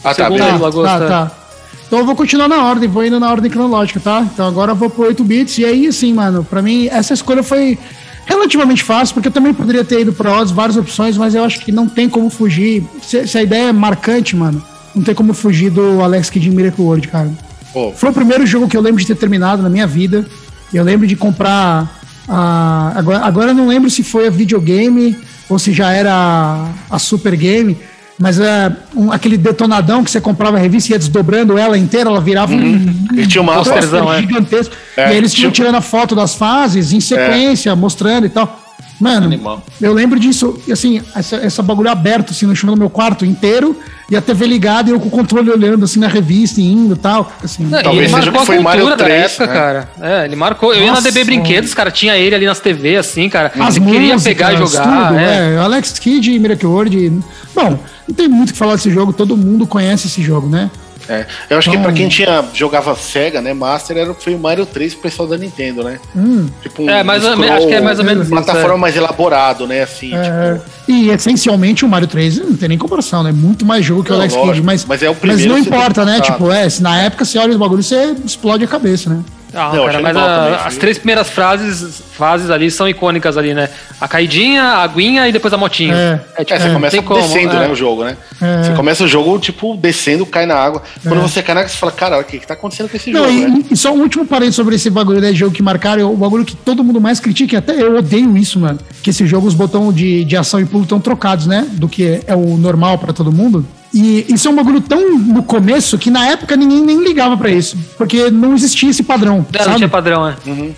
Ah, tá, segundo beleza. Lagosta. Tá, tá. Então eu vou continuar na ordem, vou indo na ordem cronológica, tá? Então agora eu vou pro 8 bits. E aí, assim, mano, pra mim, essa escolha foi relativamente fácil, porque eu também poderia ter ido para odds, várias opções, mas eu acho que não tem como fugir. Se, se, a ideia é marcante, mano, não tem como fugir do Alex Kidd em Miracle World, cara. Oh. Foi o primeiro jogo que eu lembro de ter terminado na minha vida. Eu lembro de comprar. A, agora, agora eu não lembro se foi a videogame ou se já era a, a Super Game mas é um, aquele detonadão que você comprava a revista e ia desdobrando ela inteira, ela virava uhum. um, e tinha posterzão, é. gigantesco. É, e aí eles tinham tinha... tirando a foto das fases em sequência, é. mostrando e tal. Mano, Animal. eu lembro disso, assim, essa, essa bagulho aberto, assim, no chão do meu quarto inteiro, e a TV ligada e eu com o controle olhando, assim, na revista e indo e tal. Assim. Não, Talvez seja que foi Mario 3, época, né? cara. É, ele marcou. Eu Nossa, ia na DB Brinquedos, cara, tinha ele ali nas TV, assim, cara. As músicas, queria pegar e jogar. Tudo, é. é. Alex Kidd e Miracle World. Bom, não tem muito o que falar desse jogo, todo mundo conhece esse jogo, né? É, eu acho então, que pra quem tinha, jogava Sega, né, Master, era, foi o Mario 3 pro pessoal da Nintendo, né? Hum. Tipo um, é, mas scroll, acho que é mais ou menos Plataforma isso, é. mais elaborado, né, assim, é, tipo... E essencialmente o Mario 3 não tem nem comparação, né? Muito mais jogo que não, o Alex Kidd, mas, mas, é o mas não importa, né? Tipo, é, se na época você olha os bagulhos, você explode a cabeça, né? Ah, não, cara, mas a, as três primeiras frases, fases ali são icônicas ali, né? A caidinha, a aguinha e depois a motinha. É, é, tipo, é você começa descendo, como, né, o jogo, né? É. Você começa o jogo, tipo, descendo, cai na água. Quando é. você cai na água, você fala, cara, o que, que tá acontecendo com esse não, jogo, e, né? e, só um último parênteses sobre esse bagulho né, jogo que marcaram, o bagulho que todo mundo mais critica, até eu odeio isso, mano. Que esse jogo, os botões de, de ação e pulo estão trocados, né? Do que é o normal para todo mundo. E isso é um bagulho tão no começo que na época ninguém nem ligava para isso. Porque não existia esse padrão. Não, não tinha padrão, é. Uhum.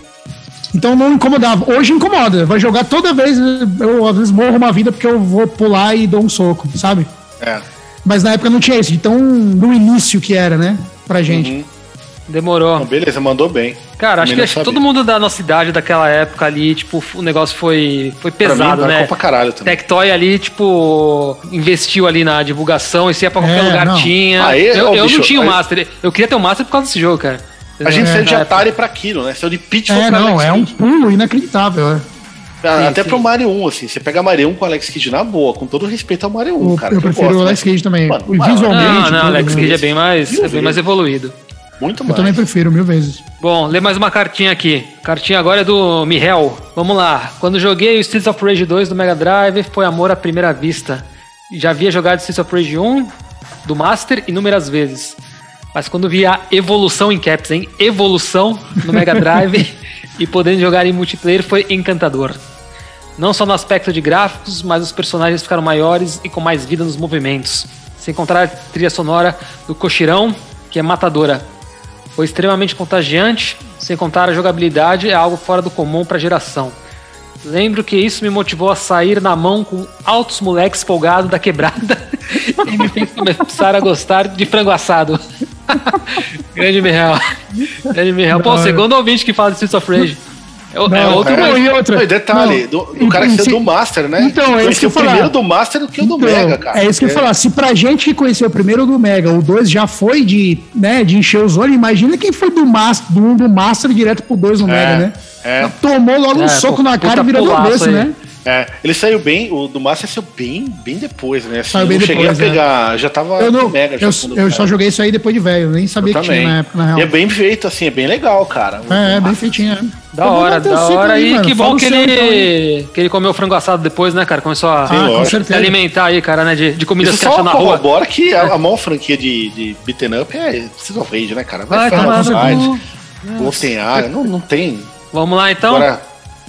Então não incomodava. Hoje incomoda. Vai jogar toda vez, eu às vezes morro uma vida porque eu vou pular e dou um soco, sabe? É. Mas na época não tinha isso. Então, no início que era, né? Pra gente. Uhum. Demorou. beleza, mandou bem. Cara, acho que, acho que todo mundo da nossa idade daquela época ali, tipo, o negócio foi, foi pesado, mim, né? Pra caralho também. Tectoy ali, tipo, investiu ali na divulgação, isso ia pra qualquer é, lugar, não. tinha. Aí, eu, ó, eu bicho, não tinha o. Master. Eu queria ter o Master por causa desse jogo, cara. A gente é, saiu de Atari pra aquilo, né? Saiu de Pitfall é, pra não, Alex é um pulo inacreditável, é. Ah, sim, até sim. pro Mario 1, assim, você pega Mario 1 com o Alex Kidd na boa, com todo respeito ao Mario 1, eu, cara. Eu prefiro gosto, o Alex Kidd também. Mano, Visualmente. Não, não, o Alex Kidd é bem mais, é bem mais evoluído. Muito mais. Eu também prefiro mil vezes. Bom, lê mais uma cartinha aqui. Cartinha agora é do Mihel. Vamos lá. Quando joguei o Streets of Rage 2 do Mega Drive, foi amor à primeira vista. Já havia jogado Streets of Rage 1 do Master inúmeras vezes. Mas quando vi a evolução em caps, hein? Evolução no Mega Drive e podendo jogar em multiplayer foi encantador. Não só no aspecto de gráficos, mas os personagens ficaram maiores e com mais vida nos movimentos. Sem contar a trilha sonora do Cochirão, que é matadora. Foi extremamente contagiante, sem contar a jogabilidade, é algo fora do comum para a geração. Lembro que isso me motivou a sair na mão com altos moleques folgados da quebrada e me fez começar a gostar de frango assado. Grande Michel. Grande Michel. Pô, segundo ouvinte que fala de Streets of Rage. É, não, é outro é, e outra. detalhe, não, do, do cara que saiu do Master, né? Então, é isso que eu o primeiro do Master do que o do então, Mega, cara. É isso que eu ia é. falar. Se pra gente que conheceu o primeiro do Mega, o 2 já foi de, né, de encher os olhos, imagina quem foi do Master, do 1 do Master direto pro 2 no é, Mega, né? É. Tomou logo um é, soco na cara e virou do avesso, né? É, ele saiu bem, o do Master saiu bem, bem depois, né? Assim, saiu bem não depois, cheguei a pegar, é. já tava eu não, mega. Eu, eu só joguei isso aí depois de velho, nem sabia eu que também. tinha na época, na real. E é bem feito, assim, é bem legal, cara. É, é bem feitinho, é. Da hora, da hora. Aí, e que bom que ele, então, que ele comeu frango assado depois, né, cara? Começou a ah, se alimentar aí, cara, né? De, de comida que acha na rua. Agora que a, a maior franquia de, de beaten up é of Rage, né, cara? Vai, Vai Fire Wolfenstein, não, não tem. Vamos lá, então? Agora,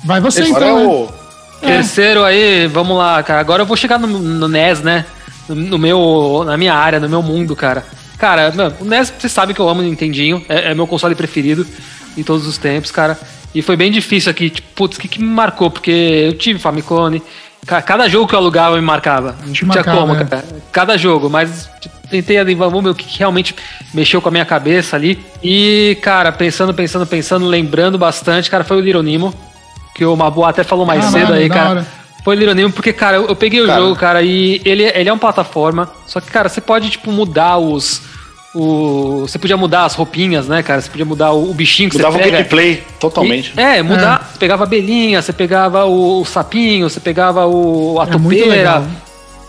Vai você, então. É o Terceiro aí, vamos lá, cara. Agora eu vou chegar no, no NES, né? No, no, meu, na minha área, no meu mundo, cara. Cara, mano, o NES, você sabe que eu amo o Nintendinho. É, é, meu console preferido em todos os tempos, cara. E foi bem difícil aqui. Tipo, putz, o que, que me marcou? Porque eu tive Famicom. Cada jogo que eu alugava me marcava. Não tinha marcava, como, é. cara. Cada jogo, mas tentei vamos ver o que realmente mexeu com a minha cabeça ali. E, cara, pensando, pensando, pensando, lembrando bastante, cara, foi o Little Nemo, que o Mabu até falou mais ah, cedo aí, cara. Hora. Foi Little Nemo, porque, cara, eu, eu peguei cara. o jogo, cara, e ele, ele é uma plataforma, só que, cara, você pode, tipo, mudar os o, você podia mudar as roupinhas, né, cara? Você podia mudar o, o bichinho que Mudava você pega. o gameplay totalmente. E, é, mudar. É. Você pegava a abelhinha, você pegava o, o sapinho, você pegava o, a é topeira.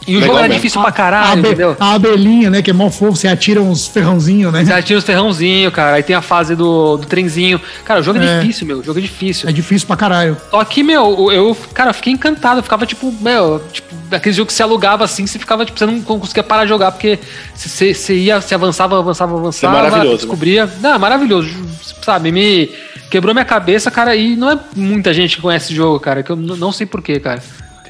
E o Legal jogo era difícil pra caralho, a, entendeu? A abelhinha, né? Que é mó fofo, você atira uns ferrãozinhos, né? Você atira uns ferrãozinhos, cara. Aí tem a fase do, do trenzinho. Cara, o jogo é, é difícil, meu. O jogo é difícil. É difícil pra caralho. Só que, meu, eu, cara, eu fiquei encantado. Eu ficava, tipo, meu, tipo, aquele jogo que você alugava assim, você ficava, tipo, você não conseguia parar de jogar, porque você, você ia, você avançava, avançava, avançava. É maravilhoso. Né? Descobria. Né? Não, é maravilhoso. Sabe, me quebrou minha cabeça, cara. E não é muita gente que conhece esse jogo, cara. Que eu não sei porquê, cara.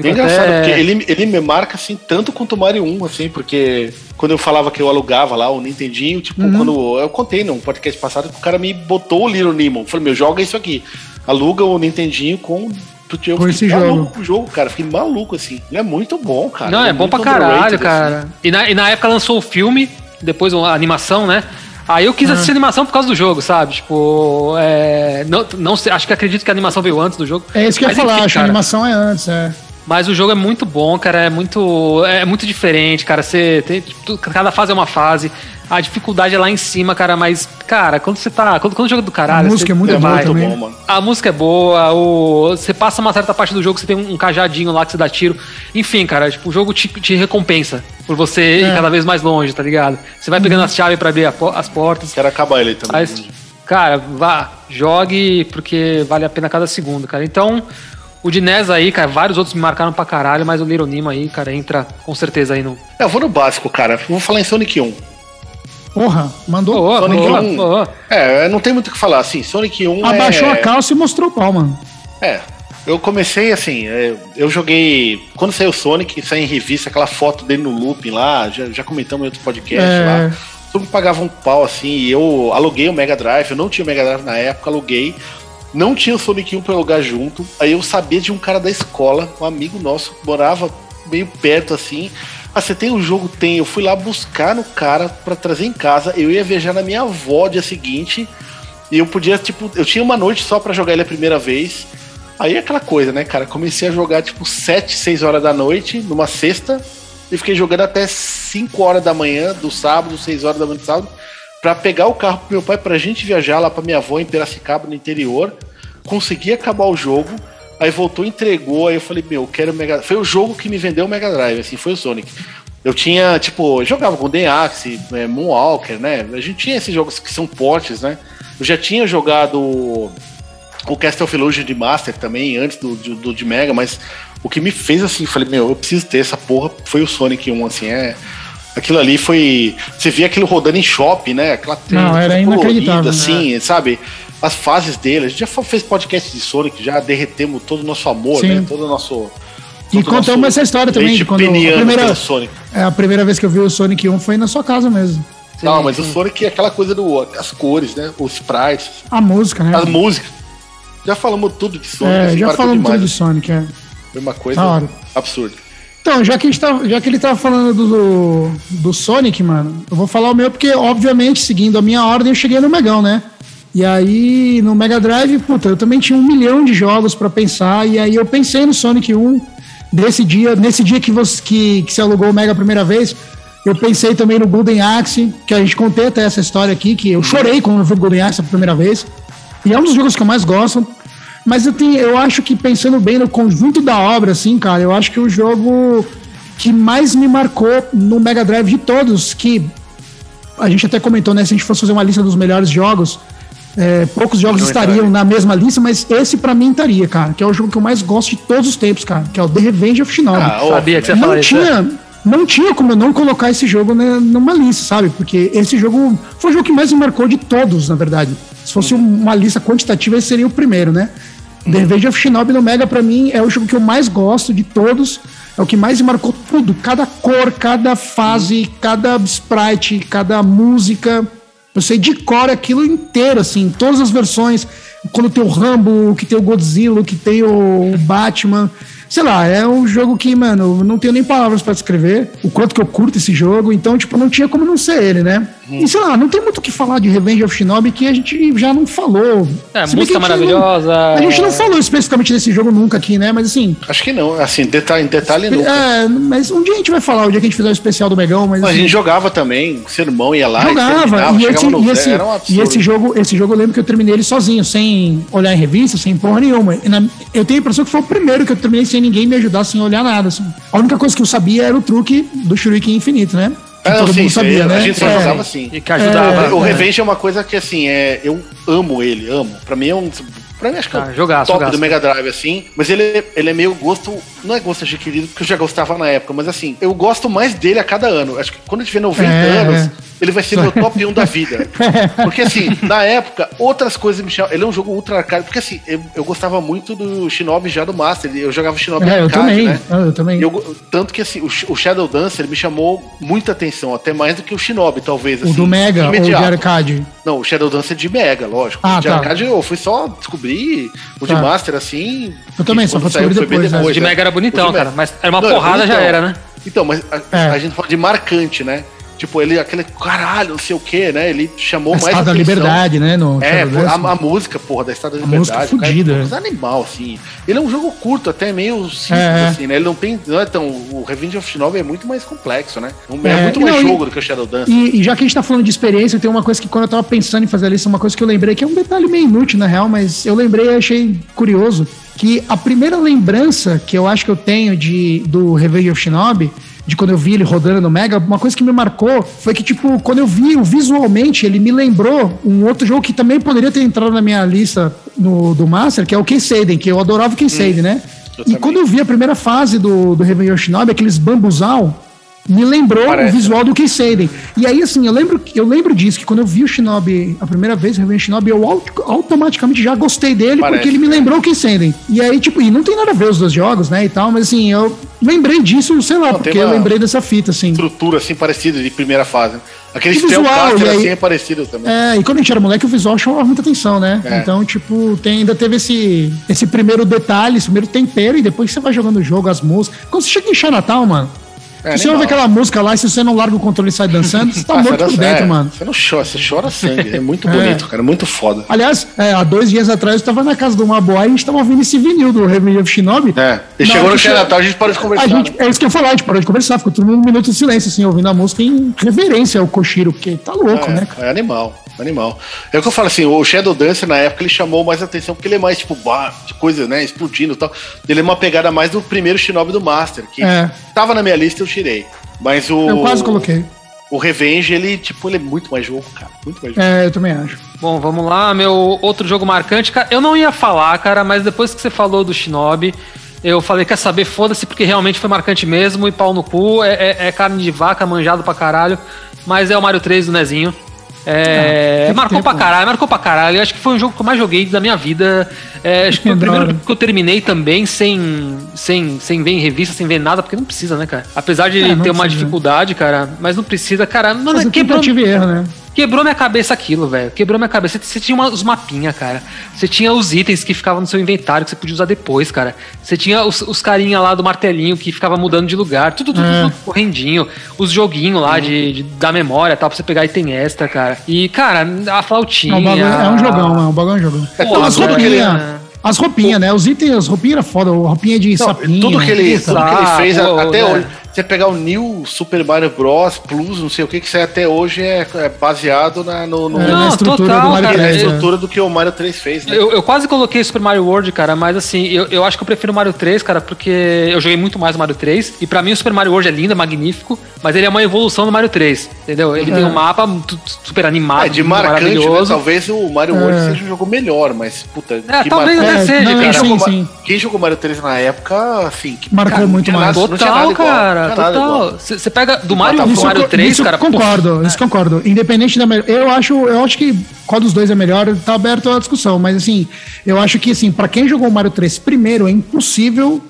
É engraçado, até... porque ele, ele me marca assim tanto quanto o Mario 1, assim, porque quando eu falava que eu alugava lá o Nintendinho, tipo, uhum. quando eu contei num podcast passado que o cara me botou o Little Nemo. Falei, meu, joga isso aqui. Aluga o Nintendinho com eu com esse jogo. com o jogo, cara. Fiquei maluco, assim. Ele é muito bom, cara. Não, é, é bom pra caralho, cara. Assim. E, na, e na época lançou o filme, depois a animação, né? Aí eu quis assistir a animação por causa do jogo, sabe? Tipo, é, não, não sei, acho que acredito que a animação veio antes do jogo. É isso que eu ia falar, enfim, acho que a animação é antes, é. Mas o jogo é muito bom, cara. É muito, é muito diferente, cara. Você tem, cada fase é uma fase. A dificuldade é lá em cima, cara. Mas, cara, quando você tá. Quando, quando o jogo é do caralho. A música é muito boa também. Bom, mano. A música é boa. O, você passa uma certa parte do jogo, você tem um cajadinho lá que você dá tiro. Enfim, cara, tipo, o jogo te, te recompensa por você é. ir cada vez mais longe, tá ligado? Você vai pegando uhum. as chaves para abrir a, as portas. Quero acabar ele também. Mas, cara, vá, jogue porque vale a pena cada segundo, cara. Então. O de NES aí, cara, vários outros me marcaram pra caralho, mas o Little Nemo aí, cara, entra com certeza aí no. É, eu vou no básico, cara. Vou falar em Sonic 1. Porra, mandou. Oh, Sonic oh, 1. Oh. É, não tem muito o que falar, assim. Sonic 1. Abaixou é... a calça e mostrou o pau, mano. É. Eu comecei assim, é, eu joguei. Quando saiu o Sonic, saiu em revista, aquela foto dele no looping lá, já, já comentamos em outro podcast é... lá. Todo mundo pagava um pau assim, e eu aluguei o Mega Drive, eu não tinha o Mega Drive na época, aluguei. Não tinha Sonic 1 pra jogar junto. Aí eu sabia de um cara da escola, um amigo nosso, morava meio perto assim. Ah, você tem o um jogo? Tem. Eu fui lá buscar no cara para trazer em casa. Eu ia viajar na minha avó dia seguinte. E eu podia, tipo, eu tinha uma noite só para jogar ele a primeira vez. Aí é aquela coisa, né, cara? Comecei a jogar tipo 7, 6 horas da noite, numa sexta. E fiquei jogando até 5 horas da manhã do sábado, 6 horas da manhã do sábado para pegar o carro pro meu pai pra gente viajar lá pra minha avó em Piracicaba, no interior. Consegui acabar o jogo, aí voltou, entregou, aí eu falei, meu, quero o Mega Foi o jogo que me vendeu o Mega Drive, assim, foi o Sonic. Eu tinha, tipo, jogava com The Axe, é, Moonwalker, né? A gente tinha esses jogos que são portes, né? Eu já tinha jogado o Castle of Illusion de Master também, antes do, do, do de Mega, mas o que me fez assim, falei, meu, eu preciso ter essa porra, foi o Sonic 1, assim, é Aquilo ali foi. Você via aquilo rodando em shopping, né? Aquela Não, era inacreditável. assim, né? sabe? As fases dele. A gente já fez podcast de Sonic, já derretemos todo o nosso amor, Sim. né? Todo o nosso. E contamos essa história também, de quando a primeira, Sonic. É, a primeira vez que eu vi o Sonic 1 foi na sua casa mesmo. Sim, Não, mas sim. o Sonic é aquela coisa do. as cores, né? Os sprites. A música, né? As músicas. Já falamos tudo de Sonic. É, assim, já falamos tudo de Sonic, é. Foi uma coisa absurda. Então, já que, a gente tá, já que ele tava falando do, do Sonic, mano, eu vou falar o meu porque, obviamente, seguindo a minha ordem, eu cheguei no Megão, né? E aí, no Mega Drive, puta, eu também tinha um milhão de jogos para pensar, e aí eu pensei no Sonic 1 desse dia, nesse dia que você, que, que você alugou o Mega a primeira vez, eu pensei também no Golden Axe, que a gente contei até essa história aqui, que eu chorei quando eu vi o Golden Axe a primeira vez. E é um dos jogos que eu mais gosto. Mas eu, tenho, eu acho que pensando bem no conjunto da obra, assim, cara, eu acho que o jogo que mais me marcou no Mega Drive de todos, que a gente até comentou, né? Se a gente fosse fazer uma lista dos melhores jogos, é, poucos jogos estariam na mesma lista, mas esse para mim estaria, cara, que é o jogo que eu mais gosto de todos os tempos, cara, que é o The Revenge of Shinobi. Ah, sabia que você não tinha, isso, não tinha como eu não colocar esse jogo né, numa lista, sabe? Porque esse jogo foi o jogo que mais me marcou de todos, na verdade. Se fosse uma lista quantitativa, esse seria o primeiro, né? The Revenge of Shinobi no Mega, para mim, é o jogo que eu mais gosto de todos. É o que mais me marcou tudo. Cada cor, cada fase, cada sprite, cada música. Eu sei de cor aquilo inteiro, assim, todas as versões. Quando tem o Rambo, que tem o Godzilla, que tem o Batman. Sei lá, é um jogo que, mano, não tenho nem palavras para descrever o quanto que eu curto esse jogo, então, tipo, não tinha como não ser ele, né? Hum. E sei lá, não tem muito o que falar de Revenge of Shinobi que a gente já não falou. É, música a maravilhosa. Não, a gente não falou especificamente desse jogo nunca aqui, né? Mas assim. Acho que não, assim, detalhe, em detalhe nunca. É, mas um dia a gente vai falar, o dia que a gente fizer o especial do Megão, mas. mas assim, a gente jogava também, seu irmão ia lá. Jogava, e, e, esse, e, esse, e esse jogo, esse jogo eu lembro que eu terminei ele sozinho, sem olhar em revista, sem porra nenhuma. Na, eu tenho a impressão que foi o primeiro que eu terminei sem ninguém me ajudar, sem olhar nada. Assim. A única coisa que eu sabia era o truque do Shuriken Infinito, né? Que todo sim, mundo sabia, né? A gente só é, jogava assim. E que ajudava. É, o Revenge é uma coisa que, assim, é, eu amo ele, amo. Pra mim é um Pra mim, acho que ah, é o jogaço, top jogaço. do Mega Drive, assim. Mas ele, ele é meio gosto. Não é gosto adquirido, porque eu já gostava na época, mas assim, eu gosto mais dele a cada ano. Acho que quando eu tiver 90 é, anos, ele vai ser meu top 1 da vida. Porque assim, na época, outras coisas me chamam. Ele é um jogo ultra arcade. Porque assim, eu, eu gostava muito do Shinobi já do Master. Eu jogava Shinobi é, arcade, eu também, né? Eu também. Eu, tanto que assim, o, o Shadow Dancer me chamou muita atenção, até mais do que o Shinobi, talvez. Assim, o do Mega imediato. ou de arcade? Não, o Shadow Dancer de Mega, lógico. Ah, de tá. arcade eu fui só descobrir o tá. de Master, assim. Eu também, só descobrir depois. depois. O de Mega era bonitão, cara. Mas era uma Não, porrada, já era, né? Então, mas a, é. a gente fala de marcante, né? Tipo, ele, aquele caralho, não sei o que, né? Ele chamou a mais Estado da Liberdade, né? No é, a, a, música, porra, da Estado da Liberdade. A música fudida. É um animal, assim. Ele é um jogo curto, até meio simples, é. assim, né? Ele não tem, não é tão... O Revenge of Shinobi é muito mais complexo, né? É, é muito mais não, jogo e, do que o Shadow Dance. E, e, já que a gente tá falando de experiência, tem uma coisa que quando eu tava pensando em fazer a lista, uma coisa que eu lembrei, que é um detalhe meio inútil, na real, mas eu lembrei e achei curioso, que a primeira lembrança que eu acho que eu tenho de, do Revenge of Shinobi de quando eu vi ele rodando no Mega, uma coisa que me marcou foi que, tipo, quando eu vi o visualmente, ele me lembrou um outro jogo que também poderia ter entrado na minha lista no, do Master, que é o Kenseiden, que eu adorava o Kenseiden, hum, né? e também. quando eu vi a primeira fase do, do Heaven Yoshinobi, aqueles bambuzal, me lembrou Parece, o visual né? do Kenseiden. E aí, assim, eu lembro, eu lembro disso, que quando eu vi o Shinobi a primeira vez, o Revenge Shinobi, eu automaticamente já gostei dele, Parece, porque ele me lembrou o Kenseiden. E aí, tipo, e não tem nada a ver os dois jogos, né, e tal, mas assim, eu lembrei disso, sei lá, não, porque eu lembrei dessa fita, assim. Estrutura, assim, parecida de primeira fase. Aquele visual, e aí, assim é parecido também. É, e quando a gente era moleque, o visual chamava muita atenção, né? É. Então, tipo, tem, ainda teve esse, esse primeiro detalhe, esse primeiro tempero, e depois você vai jogando o jogo, as músicas. Quando você chega em Natal, mano, é, se você ouve aquela música lá e se você não larga o controle e sai dançando, você tá ah, morto por dentro, é, mano. Você não chora, você chora sangue. É muito é. bonito, cara. Muito foda. Aliás, é, há dois dias atrás eu tava na casa do Maboy e a gente tava ouvindo esse vinil do Revenge of Shinobi. É. E chegou no che... Natal, a gente parou de conversar. A gente, né? É isso que eu ia falar, a gente parou de conversar. Ficou todo mundo um minuto de silêncio, assim, ouvindo a música em reverência ao Koshiro, porque tá louco, é, né, cara? É animal. Animal. É o que eu falo assim, o Shadow Dancer na época ele chamou mais atenção porque ele é mais tipo, de coisa, né, explodindo e tal. Ele é uma pegada mais do primeiro Shinobi do Master, que é. tava na minha lista e eu tirei. Mas o. Eu quase coloquei. O Revenge, ele, tipo, ele é muito mais jogo, cara. Muito mais jogo. É, eu também acho. Bom, vamos lá. Meu outro jogo marcante, cara. Eu não ia falar, cara, mas depois que você falou do Shinobi, eu falei, quer saber, foda-se, porque realmente foi marcante mesmo, e pau no cu, é, é, é carne de vaca, manjado pra caralho. Mas é o Mario 3 do Nezinho. É, ah, marcou tempo, pra caralho, marcou pra caralho. Eu acho que foi um jogo que eu mais joguei da minha vida. É, acho que foi o primeiro que eu terminei também sem, sem, sem ver em revista, sem ver nada, porque não precisa, né, cara? Apesar de é, ter precisa. uma dificuldade, cara, mas não precisa, cara. Mano, mas quebrou, erro, né? Quebrou minha cabeça aquilo, velho. Quebrou minha cabeça. Você tinha os mapinha, cara. Você tinha os itens que ficavam no seu inventário que você podia usar depois, cara. Você tinha os, os carinha lá do martelinho que ficava mudando de lugar. Tudo, tudo, é. tudo correndinho. Os joguinhos lá uhum. de, de, da memória tal, pra você pegar item extra, cara. E, cara, a flautinha. É um, bagulho, é um jogão, é um bagulho é um jogão. É, Pô, as roupinhas. As roupinhas, né? Os itens, as roupinhas era foda. Roupinha de Não, sapinho. Tudo que ele, tudo que ele fez até hoje. Você pegar o New Super Mario Bros. Plus, não sei o que, que sai até hoje é, é baseado na, no, no... É, na estrutura total, do Mario cara, 3. Na estrutura do que o Mario 3 fez, né? Eu, eu, quase coloquei Super Mario World, cara, mas assim, eu, eu acho que eu prefiro o Mario 3, cara, porque eu joguei muito mais o Mario 3. E pra mim o Super Mario World é lindo, é magnífico, mas ele é uma evolução do Mario 3, entendeu? Ele é. tem um mapa super animado, é, de marcante, né? Talvez o Mario World é. seja um jogo melhor, mas, puta... É, talvez mar... seja, não, cara. Quem, sim, jogou, sim. quem jogou Mario 3 na época, assim... Marcou cara, muito mais. Total, cara, total. Você pega do Mario 1 Mario 3, isso cara. Concordo, isso concordo. Independente da. Eu acho, eu acho que qual dos dois é melhor, tá aberto a discussão. Mas assim, eu acho que assim, para quem jogou o Mario 3 primeiro, é impossível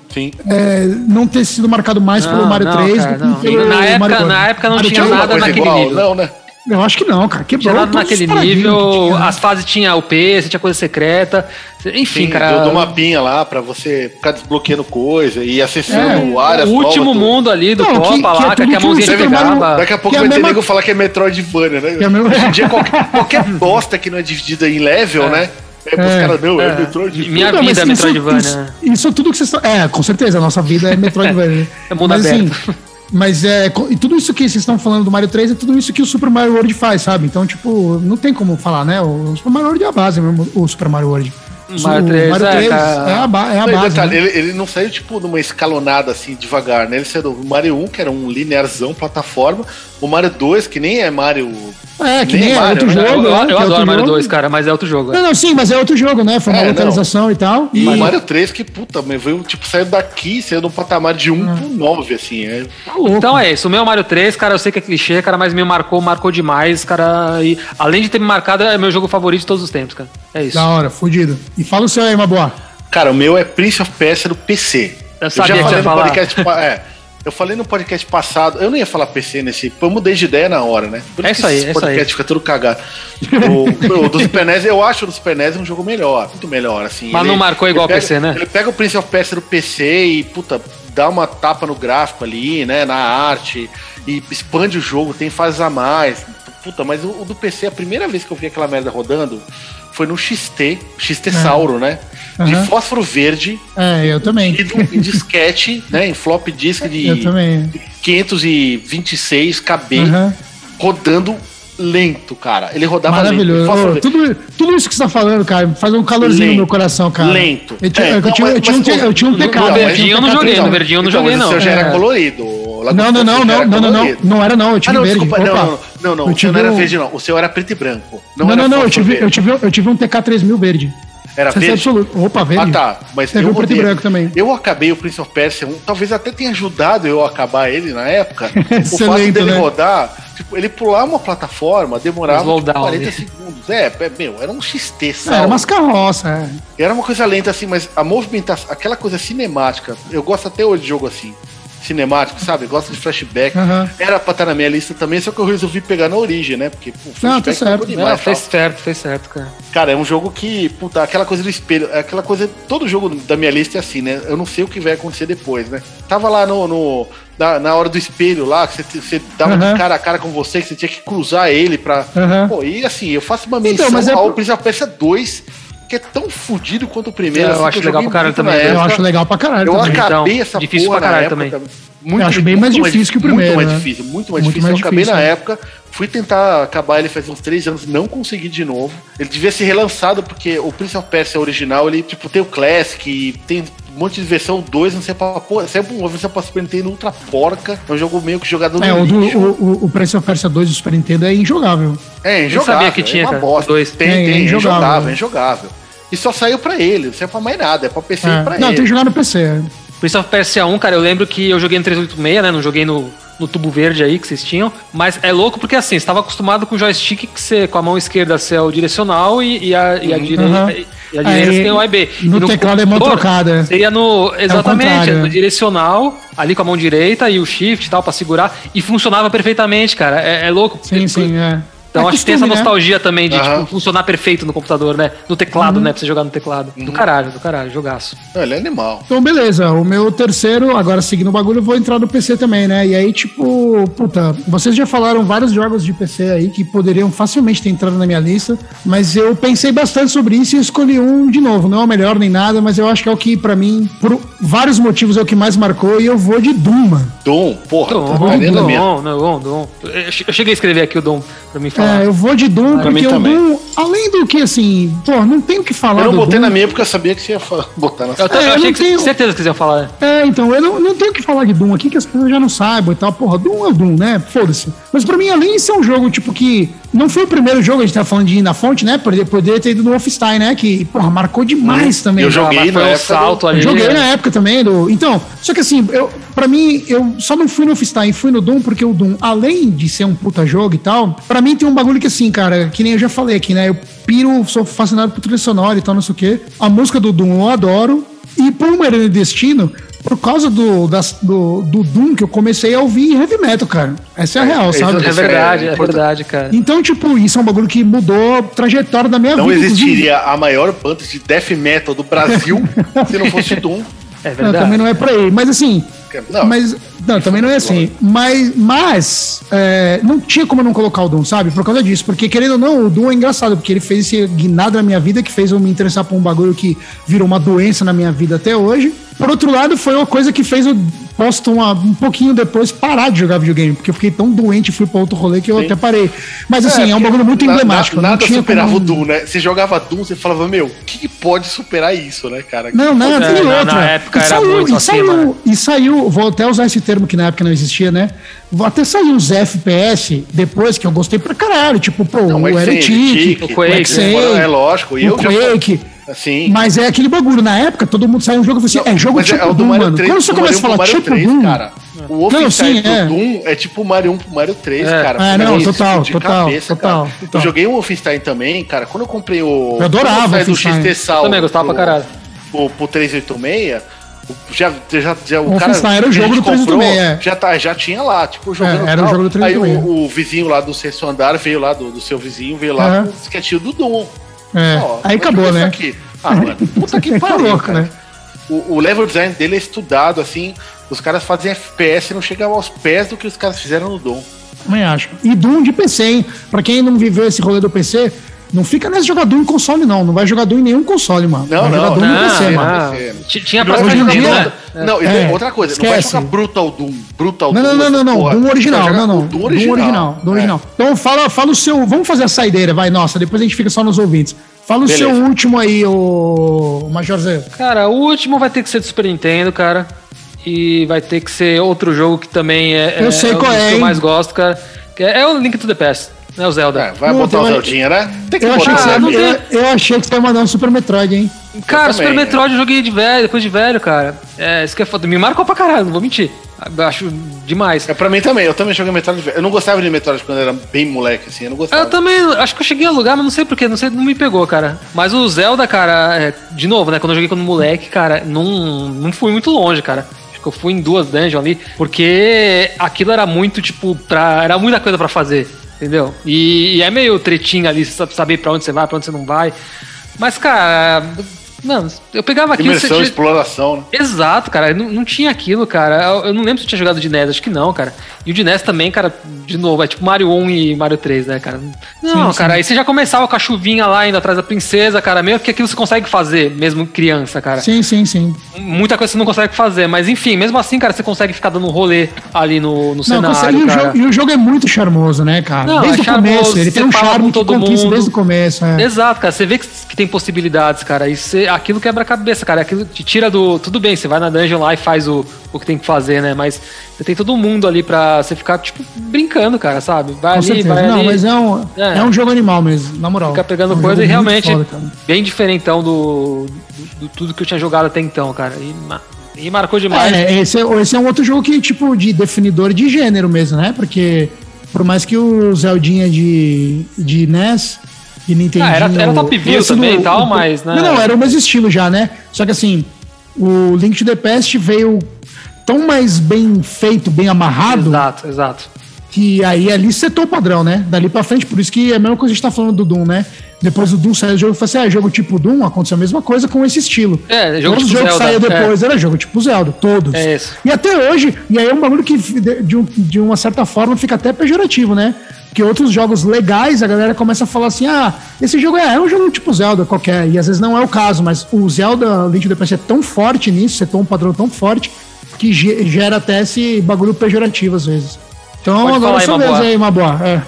é, não ter sido marcado mais não, pelo Mario não, 3 cara, do que pelo na época, Mario Na época não Mario tinha nada naquele igual, nível. Não, né? Eu acho que não, cara. Quebrou tinha naquele nível, as fases tinha UP, você tinha coisa secreta. Enfim, Sim, cara. Deu uma mapinha lá pra você ficar desbloqueando coisa e acessando é, áreas O último novas, mundo ali do não, Copa que, lá, que, é que a mãozinha pegava. Daqui a pouco é vai ter nego falar que é Metroidvania, né? Hoje em dia, qualquer, qualquer bosta que não é dividida em level, é. né? É, é, caras, não, é, é Metroidvania. Minha não, vida é Metroidvania. Isso, isso, isso, tudo que vocês estão. É, com certeza, a nossa vida é Metroidvania. é mundo mas, aberto. Assim, mas é. E tudo isso que vocês estão falando do Mario 3 é tudo isso que o Super Mario World faz, sabe? Então, tipo, não tem como falar, né? O Super Mario World é a base mesmo, o Super Mario World. Mario 3, Mario 3 é, é, a, ba é a base. Detalhe, né? ele, ele, não saiu, tipo, numa escalonada assim, devagar, né? Ele saiu do Mario 1, que era um linearzão, plataforma, o Mario 2, que nem é Mario. É, que nem, nem é Mario, outro né? jogo. Eu, eu, eu é adoro Mario 2, cara, mas é outro jogo. Não, não, sim, mas é outro jogo, né? Foi uma é, localização não. e tal. E o Mario 3, que puta, veio, tipo, saiu daqui, saiu do patamar de 1 ah. pro 9, assim. É... Tá então é isso. O meu Mario 3, cara, eu sei que é clichê, cara, mas me marcou, marcou demais, cara. E além de ter me marcado, é meu jogo favorito de todos os tempos, cara. É isso. Da hora, fudido. E fala o seu aí, Maboa. Cara, o meu é Prince of Persia do PC. Eu, eu sabia já falei que no podcast. é, eu falei no podcast passado, eu não ia falar PC nesse. Eu mudei de ideia na hora, né? Por é isso aí, esse é podcast aí. fica tudo cagado. O, o do Super NES, eu acho o do Super NES um jogo melhor, muito melhor, assim. Mas ele, não marcou igual o PC, né? Ele pega o Prince of Persia do PC e, puta, dá uma tapa no gráfico ali, né? Na arte, e expande o jogo, tem fases a mais. Puta, mas o, o do PC, a primeira vez que eu vi aquela merda rodando foi no XT, XT é. Sauro, né? de uhum. fósforo verde. É, eu também. Em disquete, né? Em flop disk de eu também. 526 KB, uhum. rodando lento, cara. Ele rodava Maravilhoso. lento. Tudo, tudo isso que você tá falando, cara, faz um calorzinho lento, no meu coração, cara. Lento. Eu, tinha, é, eu, tinha, eu, tinha, um, eu tinha um verdinho eu não joguei, no verdinho eu não joguei, não. O seu já era colorido. Não, não, não, não, não, não, não, era não, eu tive ah, não, verde. Desculpa, não, não, não, o seu não era verde, não. O seu era preto e branco. Não, não, não, eu tive, eu tive, eu tive um TK3000 verde. Era verde? Absoluto. Opa, verde. Ah, tá. Mas Teve eu um preto e branco também. Eu acabei o Prince of Persia 1, talvez até tenha ajudado eu a acabar ele na época. o fato dele né? rodar, tipo, ele pular uma plataforma demorava tipo, 40 né? segundos. É, é, meu, era um XT, sabe? Era umas carroças, é. Era uma coisa lenta assim, mas a movimentação, aquela coisa cinemática, eu gosto até hoje de jogo assim cinemático, sabe? Gosta de flashback. Uhum. Era pra estar na minha lista também, só que eu resolvi pegar na origem, né? Porque, pô, Não, tá certo. Demais, Não, fez certo, fez certo, cara. Cara, é um jogo que, puta, aquela coisa do espelho, é aquela coisa. Todo jogo da minha lista é assim, né? Eu não sei o que vai acontecer depois, né? Tava lá no. no na, na hora do espelho lá, que você, você dava uhum. cara a cara com você, que você tinha que cruzar ele pra. Uhum. Pô, e assim, eu faço uma menção então, mas é... ao Prince of Persia 2 que é tão fodido quanto o primeiro. É, eu assim, acho legal pra caralho também. Época. Eu acho legal pra caralho. Eu também. acabei então, essa difícil porra pra caralho também. Muito, eu acho bem mais difícil mais, que o primeiro. Muito mais né? difícil, muito mais muito difícil. Mais eu acabei difícil, na né? época, fui tentar acabar ele faz uns três anos, não consegui de novo. Ele devia ser relançado, porque o Prince of Persia original, ele tipo, tem o Classic, tem um monte de versão 2, não sei pra pô, sempre uma versão pra Super Nintendo ultra porca. É um jogo meio que jogado é, no o, lixo. o, o Prince of Persia 2 do Super Nintendo é injogável. É, injogável. Eu sabia que tinha, é uma bosta. Dois. Tem, é, tem, é injogável, é injogável, é injogável. E só saiu pra ele, não serve pra mais nada, é pra PC é. e pra não, ele. Não, tem que jogar no PC. Prince of Persia 1, cara, eu lembro que eu joguei no 386, né? Não joguei no, no tubo verde aí que vocês tinham. Mas é louco porque assim, você estava acostumado com o joystick que você, com a mão esquerda ser o direcional e, e a, e a uhum. direita. E a direita tem o A e B. No, e no teclado é mão trocada. Seria no. Exatamente, é no direcional, ali com a mão direita e o shift e tal, pra segurar. E funcionava perfeitamente, cara. É, é louco. Sim, sim, é. Então é acho que tem essa né? nostalgia né? também de tipo, funcionar perfeito no computador, né? No teclado, uhum. né? Pra você jogar no teclado. Uhum. Do caralho, do caralho, jogaço. Ele é animal. Então, beleza. O meu terceiro, agora seguindo o bagulho, eu vou entrar no PC também, né? E aí, tipo, puta, vocês já falaram vários jogos de PC aí que poderiam facilmente ter entrado na minha lista, mas eu pensei bastante sobre isso e escolhi um de novo. Não é o melhor nem nada, mas eu acho que é o que, pra mim, por vários motivos, é o que mais marcou e eu vou de Doom, mano. Doom, porra. Doom, tá Doom, Doom, Doom, Doom. Eu cheguei a escrever aqui o Doom pra mim falar. É, eu vou de Doom, pra porque o Doom, além do que, assim, pô, não tem o que falar. Eu não botei Doom. na minha porque eu sabia que você ia botar na sua. Eu, é, eu achei que tenho... certeza que você ia falar. É, então, eu não, não tenho o que falar de Doom aqui, que as pessoas já não saibam e tal. Porra, Doom é o Doom, né? Foda-se. Mas pra mim, além de ser um jogo, tipo, que não foi o primeiro jogo, a gente tá falando de ir na fonte, né? Poder, poder ter ido no Wolfenstein, né? Que, porra, marcou demais hum, também. Eu joguei na época. Salto ali, eu joguei né? na época também. Do... Então, só que assim, eu, pra mim, eu só não fui no Wolfenstein, fui no Doom, porque o Doom, além de ser um puta jogo e tal, pra mim tem um bagulho que assim, cara, que nem eu já falei aqui, né? Eu piro, sou fascinado por trilha sonora e tal, não sei o quê. A música do Doom eu adoro. E por uma Herenda Destino, por causa do, das, do, do Doom que eu comecei a ouvir heavy metal, cara. Essa é a é, real, sabe? É verdade, é, é verdade, cara. Então, tipo, isso é um bagulho que mudou a trajetória da minha não vida. Não existiria inclusive. a maior banda de death metal do Brasil se não fosse Doom. É verdade. Não, também não é pra ele. Mas assim. Não. Mas. Não, também não é assim. Mas, mas é, não tinha como não colocar o Doom, sabe? Por causa disso. Porque, querendo ou não, o Doom é engraçado, porque ele fez esse guinado na minha vida que fez eu me interessar por um bagulho que virou uma doença na minha vida até hoje. Por outro lado, foi uma coisa que fez eu posto uma, um pouquinho depois parar de jogar videogame, porque eu fiquei tão doente, fui para outro rolê que eu Sim. até parei. Mas assim, é, é um bagulho muito emblemático. Na, nada superava como... o Doom, né? Você jogava Doom, você falava, meu, o que pode superar isso, né, cara? Não, não, é, tem outra. Na época e era saiu, muito e saiu, né? e saiu, vou até usar esse termo que na época não existia, né? Até saiu os FPS depois, que eu gostei pra caralho. Tipo, pô, não, o Heretic, o Quake, é lógico. E o eu Quake. Já Sim. Mas é aquele bagulho. Na época, todo mundo saiu um jogo e falou assim: é jogo tipo é, é Doom, mano. 3, Quando você começa a falar tipo 3, Doom. Cara, o Offensive do é. Doom é tipo Mario 1 pro Mario 3, é. cara. É, não, total, total, cabeça, total, total, Eu joguei o Wolfenstein também, cara. Quando eu comprei o. Eu adorava o do XT Sal. Também gostava pro, pra caralho. Pro, pro 386. Já, já, já, o, o cara era o jogo do 386, é. já, tá, já tinha lá, tipo, jogando. É, era o jogo do 386. Aí o, o, vizinho lá do sexto andar veio lá, do, do seu vizinho, veio lá uhum. com o sketchinho do Doom. É, Ó, aí acabou, né? Aqui? Ah, mano, puta que tá pariu, louco, cara. né? O, o, level design dele é estudado, assim. Os caras fazem FPS e não chegam aos pés do que os caras fizeram no Doom. Também acho. E Doom de PC, hein? Pra quem não viveu esse rolê do PC, não fica nesse jogador em console, não. Não vai jogar Doom em nenhum console, mano. Não, vai não. Jogar Doom não, no PC, mano. Tinha pra hoje em dia. Não, é, outra coisa, esquece. não vai jogar Brutal Doom. Brutal não, Doom. Não, não, não, não. Doom original. Não, não. Doom original. Doom original. Doom original. É. Então fala, fala o seu. Vamos fazer a saideira, vai. Nossa, depois a gente fica só nos ouvintes. Fala Beleza. o seu último aí, o Major Zé. Cara, o último vai ter que ser do Super Nintendo, cara. E vai ter que ser outro jogo que também é, eu é, sei é qual é, que eu mais gosto, cara. É, é o Link to the Past. É o Zelda. É, vai botar o Zeldinha, né? Tem que eu botar. Achei que você, eu, eu, achei que você ia mandar um Super Metroid, hein? Cara, Super Metroid eu joguei de velho, depois de velho, cara. É, isso que é foda. Me marcou pra caralho, não vou mentir. Eu acho demais. É, pra mim também, eu também joguei Metroid. Eu não gostava de Metroid quando eu era bem moleque, assim, eu não gostava. Eu também, acho que eu cheguei a alugar, mas não sei porquê, não sei, não me pegou, cara. Mas o Zelda, cara, é, de novo, né, quando eu joguei quando moleque, cara, não, não fui muito longe, cara. Acho que eu fui em duas dungeons ali, porque aquilo era muito, tipo, pra, era muita coisa para fazer, entendeu? E, e, é meio tretinho ali, saber para onde você vai, pra onde você não vai. Mas, cara, Mano, eu pegava aquilo. Imersão, tinha... exploração, né? Exato, cara. Não, não tinha aquilo, cara. Eu, eu, não lembro se eu tinha jogado de NES, acho que não, cara. E o de NES também, cara, de novo, é tipo Mario 1 e Mario 3, né, cara? Não, sim, cara, sim. aí você já começava com a chuvinha lá indo atrás da princesa, cara, meio que aquilo você consegue fazer, mesmo criança, cara. Sim, sim, sim. Muita coisa você não consegue fazer, mas enfim, mesmo assim, cara, você consegue ficar dando um rolê ali no, no não, cenário. Consegue, e, o jogo, e, o jogo, é muito charmoso, né, cara? Não, desde é o charmoso, começo, ele tem um charme que conquista mundo. desde o começo. É. Exato, cara. Você vê que, que tem possibilidades, cara. E você, aquilo quebra a cabeça cabeça, cara. Aquilo te tira do. Tudo bem, você vai na dungeon lá e faz o, o que tem que fazer, né? Mas você tem todo mundo ali pra você ficar, tipo, brincando, cara, sabe? Vai Com ali, certeza. vai Não, ali. mas é um, é. é. um jogo animal mesmo, na moral. Fica pegando é um coisa e realmente foda, bem diferentão do, do, do, tudo que eu tinha jogado até então, cara. E, e marcou demais. É, esse, é, esse é um outro jogo que, tipo, de definidor de gênero mesmo, né? Porque por mais que o Zeldinha de, de NES e Nintendo. Ah, era, era top view também e tal, mas. Né? Não, não, era o mesmo estilo já, né? Só que assim, o Link to the Past veio tão mais bem feito, bem amarrado. Exato, exato. Que aí ali setou o padrão, né? Dali pra frente, por isso que é a mesma coisa que a gente tá falando do Doom, né? Depois do Doom saiu o jogo, eu falei assim, ah, jogo tipo Doom, aconteceu a mesma coisa com esse estilo. É, jogo Todos tipo os jogos que saíram depois é. era jogo tipo Zelda, todos. É isso. E até hoje, e aí é um bagulho que de, um, de uma certa forma fica até pejorativo, né? Porque outros jogos legais, a galera começa a falar assim, ah, esse jogo é, é um jogo tipo Zelda qualquer, e às vezes não é o caso, mas o Zelda Link to the Past é tão forte nisso, setou um padrão tão forte, que gera até esse bagulho pejorativo às vezes. Então Pode agora sua vez aí, uma boa. É.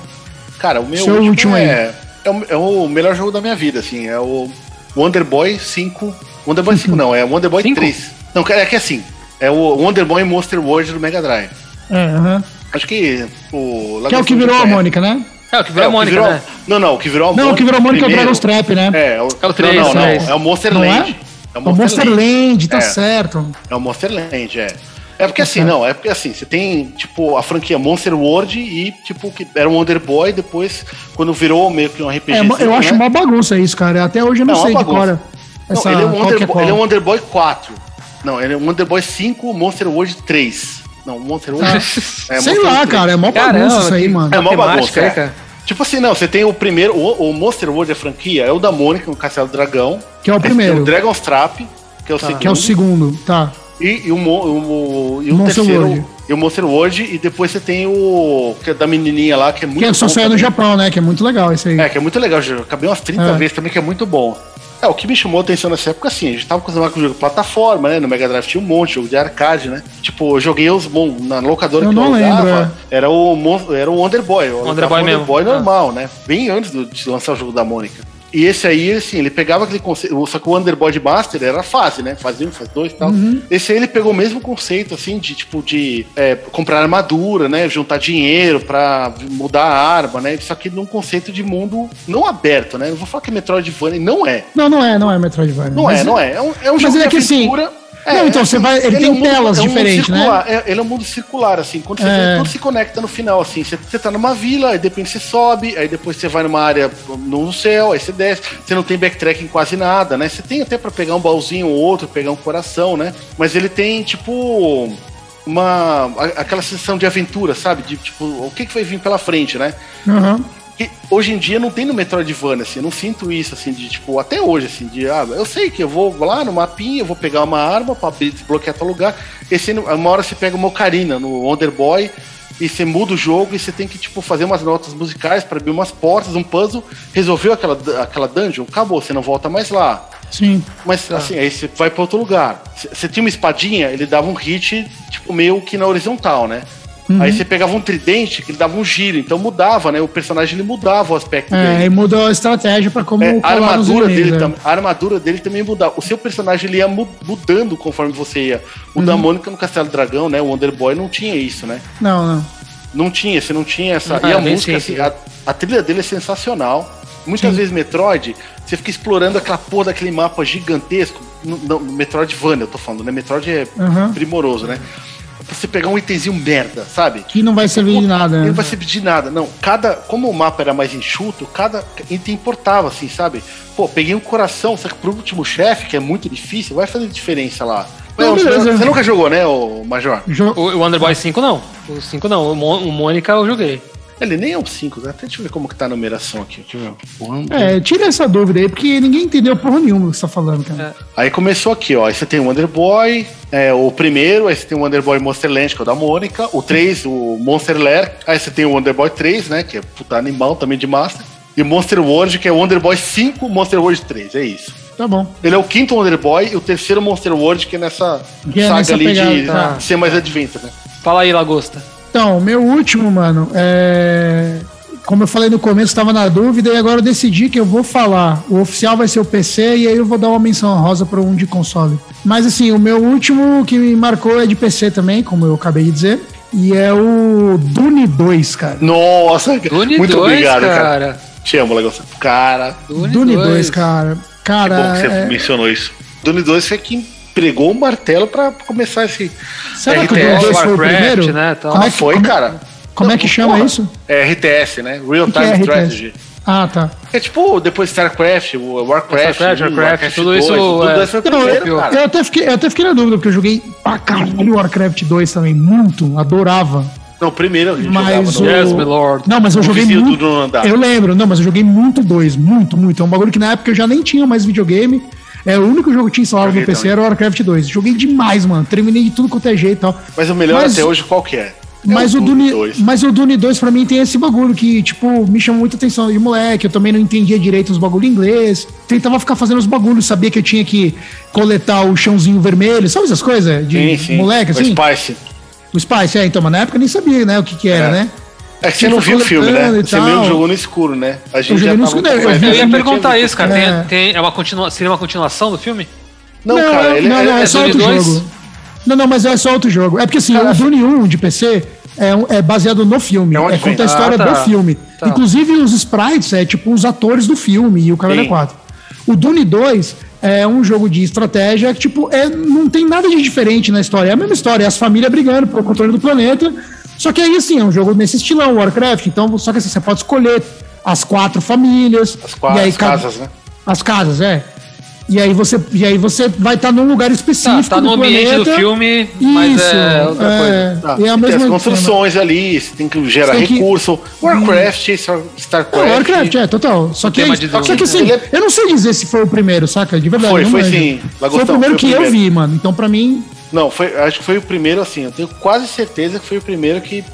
Cara, o meu último, último é... é o, é o melhor jogo da minha vida, assim. É o Wonder Boy 5. Wonder Boy 5 não, é Wonder Boy 5? 3. Não, é que é assim. É o Wonder Boy Monster World do Mega Drive. É, uhum. Acho que o. Que é o que virou a Mônica, né? É, o que virou é, a Mônica, virou, né? Não, não, o que virou a Mônica. Não, o que virou a Mônica é o Dragon's Trap, né? É, o, é o 3, não, não, não, é o Monster não Land. É? É o Monster, Land, Land tá é. certo. É o Monster Land, é. É porque assim, não, é porque assim, você tem, tipo, a franquia Monster World e, tipo, que era um Wonder Boy, depois, quando virou meio que um RPG. É, eu né? acho uma bagunça isso, cara. Até hoje eu não, não sei de cor. Essa, não, ele, é um Wonder, é ele é um Wonder Boy 4. Não, ele é Wonder Boy 5, Monster World 3. Não, Monster World. Ah, é, sei Monster lá, 3. cara, é mó bagunça isso aí, mano. É mó bagunça, é. cara. Tipo assim, não, você tem o primeiro, o, o Monster World, a franquia, é o da Mônica, no Castelo do Dragão. Que é o primeiro. o Dragon's Trap, que é o tá. segundo. Que é o segundo, tá. E, e o, o, o, e o Monster terceiro. World. E o Monster World, e depois você tem o. Que é da menininha lá, que é muito Que só saiu no Japão, né? Que é muito legal esse aí. É, que é muito legal. Eu acabei umas 30 é. vezes também, que é muito bom. É, o que me chamou a atenção nessa época, assim, a gente tava acostumado com o jogo de plataforma, né? No Mega Drive tinha um monte, jogo de arcade, né? Tipo, eu joguei os bom, na locadora eu que não eu lembro, usava, é. era o era o Wonder Boy, o Wonder Boy, Wonder Boy normal, ah. né? Bem antes de lançar o jogo da Mônica. E esse aí, assim, ele pegava aquele conceito. Só que o Underboy Master era fase, né? Fase 1, fase 2 e tal. Uhum. Esse aí ele pegou o mesmo conceito, assim, de tipo, de é, comprar armadura, né? Juntar dinheiro pra mudar a arma, né? Só que num conceito de mundo não aberto, né? Não vou falar que é Metroidvania, não é. Não, não é, não é Metroidvania. Não é, não é. É um, é um jogo é de assim, aventura. Assim, é, não, então você vai. Ele, ele tem é um mundo, telas é um diferentes, né? É, ele é um mundo circular, assim. Quando você é. tudo se conecta no final, assim. Você, você tá numa vila, aí depois você sobe, aí depois você vai numa área no céu, aí você desce. Você não tem backtrack em quase nada, né? Você tem até para pegar um baúzinho ou outro, pegar um coração, né? Mas ele tem, tipo. Uma. aquela sensação de aventura, sabe? De tipo, o que, que vai vir pela frente, né? Uhum que hoje em dia não tem no Metroidvania, assim, eu não sinto isso, assim, de tipo, até hoje, assim, de, ah, eu sei que eu vou lá no mapinha, eu vou pegar uma arma pra desbloquear tal lugar, esse, uma hora você pega uma ocarina no Wonder Boy e você muda o jogo e você tem que, tipo, fazer umas notas musicais para abrir umas portas, um puzzle, resolveu aquela, aquela dungeon, acabou, você não volta mais lá. Sim. Mas, tá. assim, aí você vai para outro lugar. Você tinha uma espadinha, ele dava um hit, tipo, meio que na horizontal, né? Uhum. Aí você pegava um tridente que ele dava um giro, então mudava, né? O personagem ele mudava o aspecto é, dele. É, e mudou a estratégia para como é, a armadura dele é. A armadura dele também mudava. O seu personagem ele ia mudando conforme você ia. O uhum. da Mônica no Castelo Dragão, né? O Wonder Boy não tinha isso, né? Não, não. Não tinha, você não tinha essa. e a música, assim, a, a, trilha dele é sensacional. Muitas Sim. vezes Metroid, você fica explorando aquela porra daquele mapa gigantesco. No, no Metroidvania, eu tô falando, né? Metroid é uhum. primoroso, né? Você pegar um itemzinho merda, sabe? Que não vai servir de nada. Né? Não vai servir de nada. Não, cada. Como o mapa era mais enxuto, cada item importava, assim, sabe? Pô, peguei um coração, só que pro último chefe, que é muito difícil, vai fazer diferença lá. Não, você, você, nunca jogou, né, o Major? O, o Wonderboy 5 não. O 5 não. O, Mônica eu joguei. Ele nem é o 5, né? Deixa eu ver como que tá a numeração aqui. Deixa eu ver. É, tira essa dúvida aí, porque ninguém entendeu porra nenhuma que você tá falando, cara. É. Aí começou aqui, ó. Aí você tem o Wonder Boy, é, o primeiro, aí você tem o Wonder Boy Monster Land, que é o da Mônica, o 3, o Monster Lair, aí você tem o Wonder Boy 3, né? Que é puta animal também de Master. E Monster World, que é o Wonder Boy 5, Monster World 3, é isso. Tá bom. Ele é o quinto Wonder Boy e o terceiro Monster World, que é nessa que é saga nessa ali pegada, de, tá. ser mais adventure, né? Fala aí, Lagosta. Então, meu último, mano, é como eu falei no começo, estava na dúvida e agora eu decidi que eu vou falar. O oficial vai ser o PC e aí eu vou dar uma menção rosa para um de console. Mas assim, o meu último que me marcou é de PC também, como eu acabei de dizer. E é o Dune 2, cara. Nossa, Dune muito 2, obrigado, cara. cara. Te amo, Legosa. Cara. Dune, Dune 2. 2, cara. Cara. Que bom que você é... mencionou isso. Dune 2 foi quem pregou o martelo para começar esse. Será RTS, que o Dune 2 foi o primeiro? Né, então. Como é que foi, como... cara? Como é que chama porra, isso? É RTS, né? Real Time é Strategy. Ah, tá. É tipo depois StarCraft, o Warcraft, Starcraft, Warcraft, Warcraft tudo isso. Tudo é, isso primeiro, eu, eu, até fiquei, eu até fiquei na dúvida, porque eu joguei pra caralho Warcraft 2 também, muito, adorava. Não, primeiro a gente mas o... Yes, my lord. Não, mas eu joguei muito. Eu lembro, não, mas eu joguei muito dois, muito, muito. É um bagulho que na época eu já nem tinha mais videogame. É, o único jogo que tinha instalado no PC também. era o Warcraft 2. Joguei demais, mano. Terminei de tudo quanto é jeito e tal. Mas o melhor mas, até hoje qual que é? Mas, é o Dune, Dune mas o Dune 2 pra mim tem esse bagulho que, tipo, me chamou muita atenção de moleque. Eu também não entendia direito os bagulhos em inglês. Tentava ficar fazendo os bagulhos, sabia que eu tinha que coletar o chãozinho vermelho, sabe essas coisas? De sim, sim. moleque, assim? O Spice. O Spice, é, então, mas na época eu nem sabia, né, o que que era, é. né? É que você não viu o filme, né? Você meio jogou no escuro, né? A gente eu já no escuro, eu, eu ia perguntar isso, cara. É. Tem, tem, é uma continua, seria uma continuação do filme? Não, não cara, ele não, é, não, é, é só outro jogo. Não, não, mas é só outro jogo. É porque assim, cara, o Dune 1 de PC é, é baseado no filme. É, é conta a história ah, tá. do filme. Tá. Inclusive, os sprites é tipo os atores do filme e o Caralho 4. O Dune 2 é um jogo de estratégia que, tipo, é, não tem nada de diferente na história. É a mesma história, é as famílias brigando pelo controle do planeta. Só que aí, assim, é um jogo nesse estilão, Warcraft. Então, só que assim, você pode escolher as quatro famílias. As, quatro, aí, as casas, né? As casas, é. E aí você, e aí você vai estar tá num lugar específico. Tá, tá no ambiente planeta. do filme, mas Isso, é outra é, coisa. Tá. E é a mesma tem as construções cena. ali, você tem que gerar tem recurso. Que... Warcraft, StarCraft. É, Warcraft, é, total. Só que, só que assim, eu não sei dizer se foi o primeiro, saca? De verdade. Foi, foi sim. Foi o primeiro foi que primeiro. eu vi, mano. Então pra mim. Não, foi, acho que foi o primeiro, assim. Eu tenho quase certeza que foi o primeiro que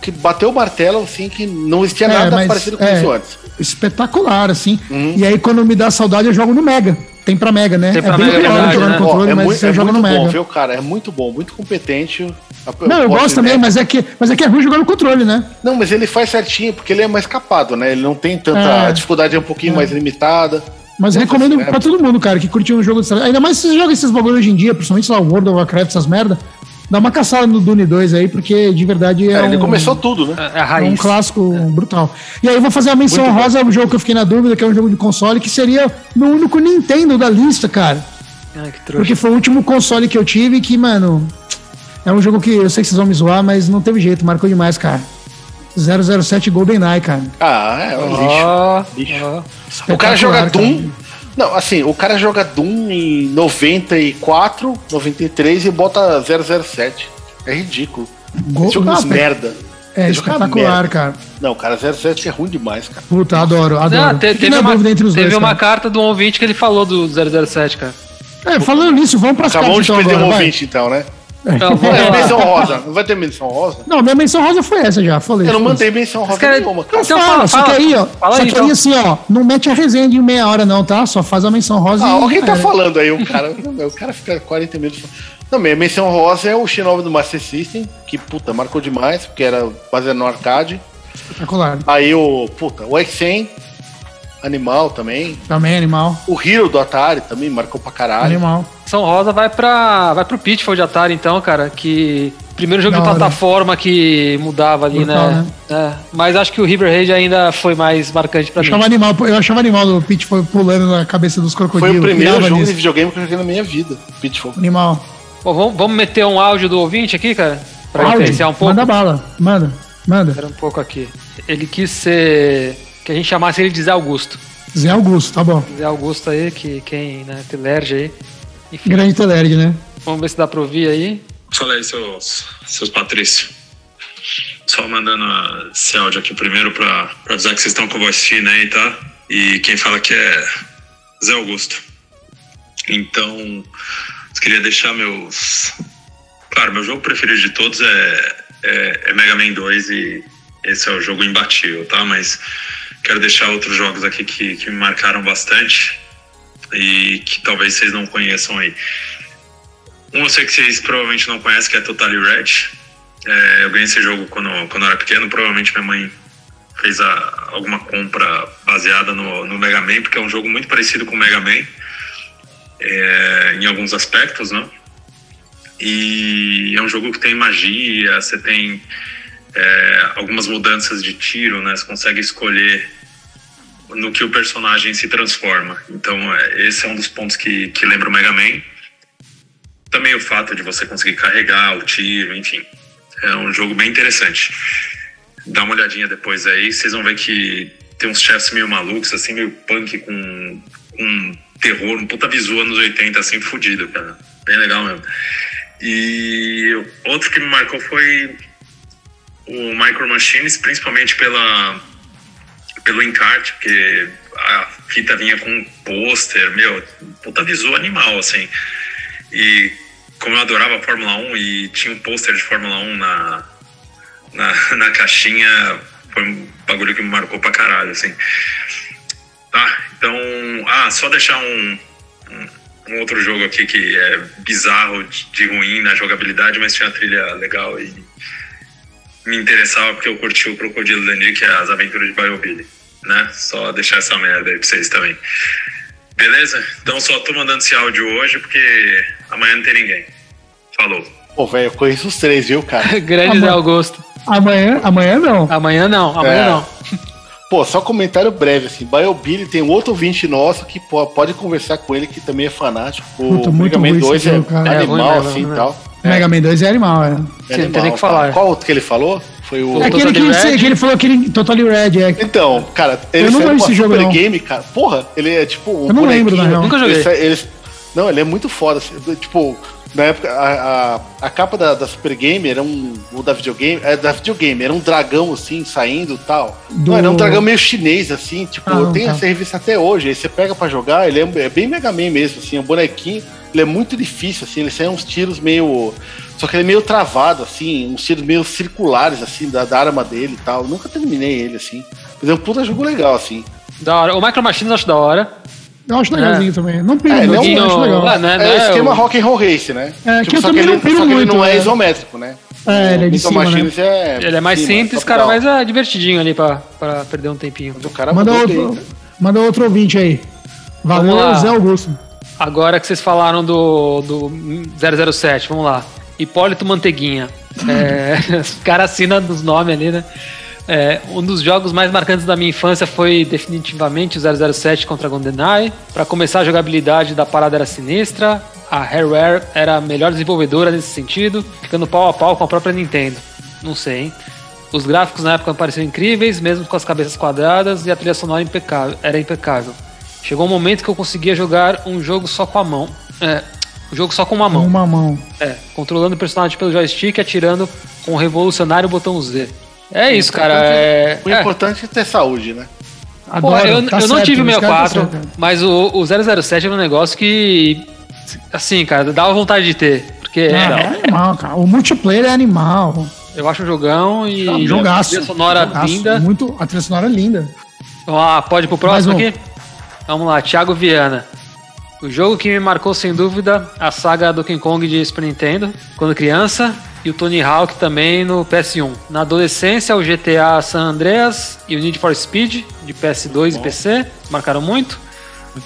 que bateu o martelo, assim, que não existia é, nada parecido com é, isso antes. Espetacular, assim. Uhum. E aí, quando me dá saudade, eu jogo no Mega. Tem pra Mega, né? Tem pra é Mega, bem legal jogar no controle, é mas muito, você é joga no Mega. Bom, viu, cara? É muito bom, muito competente. Não, eu gosto também, mas é, que, mas é que é ruim jogar no controle, né? Não, mas ele faz certinho, porque ele é mais capado, né? Ele não tem tanta. É, a dificuldade é um pouquinho é. mais limitada. Mas recomendo assim, pra todo mundo, cara, que curtiu um jogo de Ainda mais se você joga esses bagulho hoje em dia, principalmente lá, World of Warcraft, essas merda. Dá uma caçada no Dune 2 aí, porque de verdade é. é ele um, começou tudo, né? É, é um clássico é. brutal. E aí eu vou fazer a menção rosa ao jogo que eu fiquei na dúvida, que é um jogo de console, que seria no único Nintendo da lista, cara. Ah, porque foi o último console que eu tive que, mano. É um jogo que eu sei que vocês vão me zoar, mas não teve jeito, marcou demais, cara. 007 GoldenEye, cara. Ah, é, um lixo. lixo. Oh. O cara joga Doom. Cara. Não, assim, o cara joga Doom em 94, 93 e bota 007. É ridículo. Gol, Esse jogo é merda. É espetacular, cara. Não, cara, 07 é ruim demais, cara. Puta, adoro, adoro. Não, teve, teve, uma, teve dois, uma carta do ouvinte que ele falou do 007, cara. É, falando nisso, vamos para as cartas. Acabamos de perder então, um ouvinte, então, né? Não, é, menção rosa. Não vai ter menção rosa? Não, minha menção rosa foi essa já, falei. Eu não mandei menção rosa cara, nenhuma. Cara. Então, fala, só que aí, ó. Fala só aí, que então. aí, assim, ó, não mete a resenha de meia hora, não, tá? Só faz a menção rosa. Ah, alguém tá falando aí, o cara. o cara fica 40 minutos. Não, minha menção rosa é o X9 do Master System, que, puta, marcou demais, porque era baseado no arcade. Espetacular. Aí o, puta, o X100, Animal também. Também animal. O Hero do Atari também marcou pra caralho. Animal. São Rosa vai para vai pro Pitfall de Atari então, cara, que primeiro jogo da de plataforma que mudava ali, Brutal, né? né? É, mas acho que o River Raid ainda foi mais marcante para mim. Achava animal, eu achava animal o Pitfall pulando na cabeça dos crocodilos. Foi o primeiro jogo nisso. de videogame que eu joguei na minha vida, Pitfall. Animal. Pô, vamos, vamos meter um áudio do ouvinte aqui, cara? Pra diferenciar um pouco. Manda bala, manda, manda. Espera um pouco aqui. Ele quis ser que a gente chamasse ele de Zé Augusto. Zé Augusto, tá bom. Zé Augusto aí, que quem, né, Telerge aí. Enfim. Grande Telerge, né? Vamos ver se dá pra ouvir aí. Fala aí, seus, seus Patrício. Só mandando esse áudio aqui primeiro pra, pra avisar que vocês estão com a voz fina aí, tá? E quem fala que é Zé Augusto. Então, queria deixar meus. Claro, meu jogo preferido de todos é, é, é Mega Man 2 e esse é o jogo imbatível, tá? Mas quero deixar outros jogos aqui que, que me marcaram bastante e que talvez vocês não conheçam aí. Um eu sei que vocês provavelmente não conhecem, que é Totally Red. É, eu ganhei esse jogo quando, quando eu era pequeno, provavelmente minha mãe fez a, alguma compra baseada no, no Mega Man, porque é um jogo muito parecido com o Mega Man é, em alguns aspectos, né? E é um jogo que tem magia, você tem é, algumas mudanças de tiro, né? Você consegue escolher no que o personagem se transforma. Então, é, esse é um dos pontos que, que lembra o Mega Man. Também o fato de você conseguir carregar o tiro, enfim. É um jogo bem interessante. Dá uma olhadinha depois aí, vocês vão ver que tem uns chefes meio malucos, assim, meio punk com, com terror, um puta visual anos 80, assim, fudido, cara. Bem legal mesmo. E outro que me marcou foi o Micro Machines, principalmente pela, pelo encarte, porque a fita vinha com um pôster, meu, puta visual animal, assim. E como eu adorava a Fórmula 1 e tinha um pôster de Fórmula 1 na, na, na, caixinha, foi um bagulho que me marcou pra caralho, assim. Tá, então, ah, só deixar um, um, um outro jogo aqui que é bizarro de, de ruim na jogabilidade, mas tinha trilha legal e me interessava porque eu curti o Crocodilo Dundee, que é as aventuras de Biobilly, né? Só deixar essa merda aí pra vocês também. Beleza? Então só tô mandando esse áudio hoje porque amanhã não tem ninguém. Falou. Pô, velho, eu conheço os três, viu, cara? Grande Zé Augusto. Amanhã, amanhã não. Amanhã não, amanhã é. não. Pô, só comentário breve, assim, Biobilly tem um outro ouvinte nosso que pode conversar com ele, que também é fanático. O Mega Man 2 é, animal, é, assim, e tal. Mega Man 2 é animal, é. é animal, tem que falar. Tá. Qual outro que ele falou? Foi o. É aquele que, ele, que ele falou que ele. Totally Red, é. Então, cara, ele eu não lembro esse jogo, não. game, cara. Porra, ele é tipo. Um eu não lembro, na real. Nunca joguei. Ele, ele, não, ele é muito foda. Assim, tipo, na época, a, a, a capa da, da, Super Game era um. O da videogame. É da videogame, era um dragão assim, saindo e tal. Do... Não, era um dragão meio chinês, assim, tipo, ah, tem tá. essa revista até hoje. Aí você pega pra jogar, ele é, é bem Mega Man mesmo, assim, um bonequinho. Ele é muito difícil, assim, ele sai uns tiros meio só que ele é meio travado, assim, uns tiros meio circulares, assim, da, da arma dele e tal. Eu nunca terminei ele, assim. Mas é um puta jogo legal, assim. Da hora. O Micro Machines eu acho da hora. Eu acho legalzinho é. também. Não piro é, muito, é um, acho legal. Ah, né, é, é, esquema o... rock and roll race, né? É, tipo, que eu só também que ele, não piro só muito. ele não é, é isométrico, né? É, ele é de cima, né? é Ele é mais cima, simples, cara, mas é divertidinho ali pra, pra perder um tempinho. o cara manda outro, bem, manda outro ouvinte aí. Valeu, Zé Augusto. Agora que vocês falaram do, do 007, vamos lá. Hipólito Manteiguinha. É, os caras assinam os nomes ali, né? É, um dos jogos mais marcantes da minha infância foi definitivamente o 007 contra GoldenEye. Para começar, a jogabilidade da parada era sinistra. A Hareware era a melhor desenvolvedora nesse sentido, ficando pau a pau com a própria Nintendo. Não sei, hein? Os gráficos na época pareciam incríveis, mesmo com as cabeças quadradas, e a trilha sonora impecável, era impecável. Chegou um momento que eu conseguia jogar um jogo só com a mão. É, o jogo só com uma mão. Uma mão. É, controlando o personagem pelo joystick e atirando com o revolucionário botão Z. É isso, cara. É... O importante é ter saúde, né? Adoro, Pô, eu, tá eu não tive o 64, tá mas o, o 007 era um negócio que. Assim, cara, dava vontade de ter. Porque ah, é animal, cara. O multiplayer é animal. Eu acho um jogão e. Não, jogaço. A trilha sonora jogaço, linda. Muito, a trilha sonora é linda. Ah, pode ir pro próximo um. aqui? Vamos lá, Thiago Viana. O jogo que me marcou sem dúvida, a saga do King Kong de Super Nintendo, quando criança, e o Tony Hawk também no PS1. Na adolescência, o GTA San Andreas e o Need for Speed de PS2 e PC marcaram muito.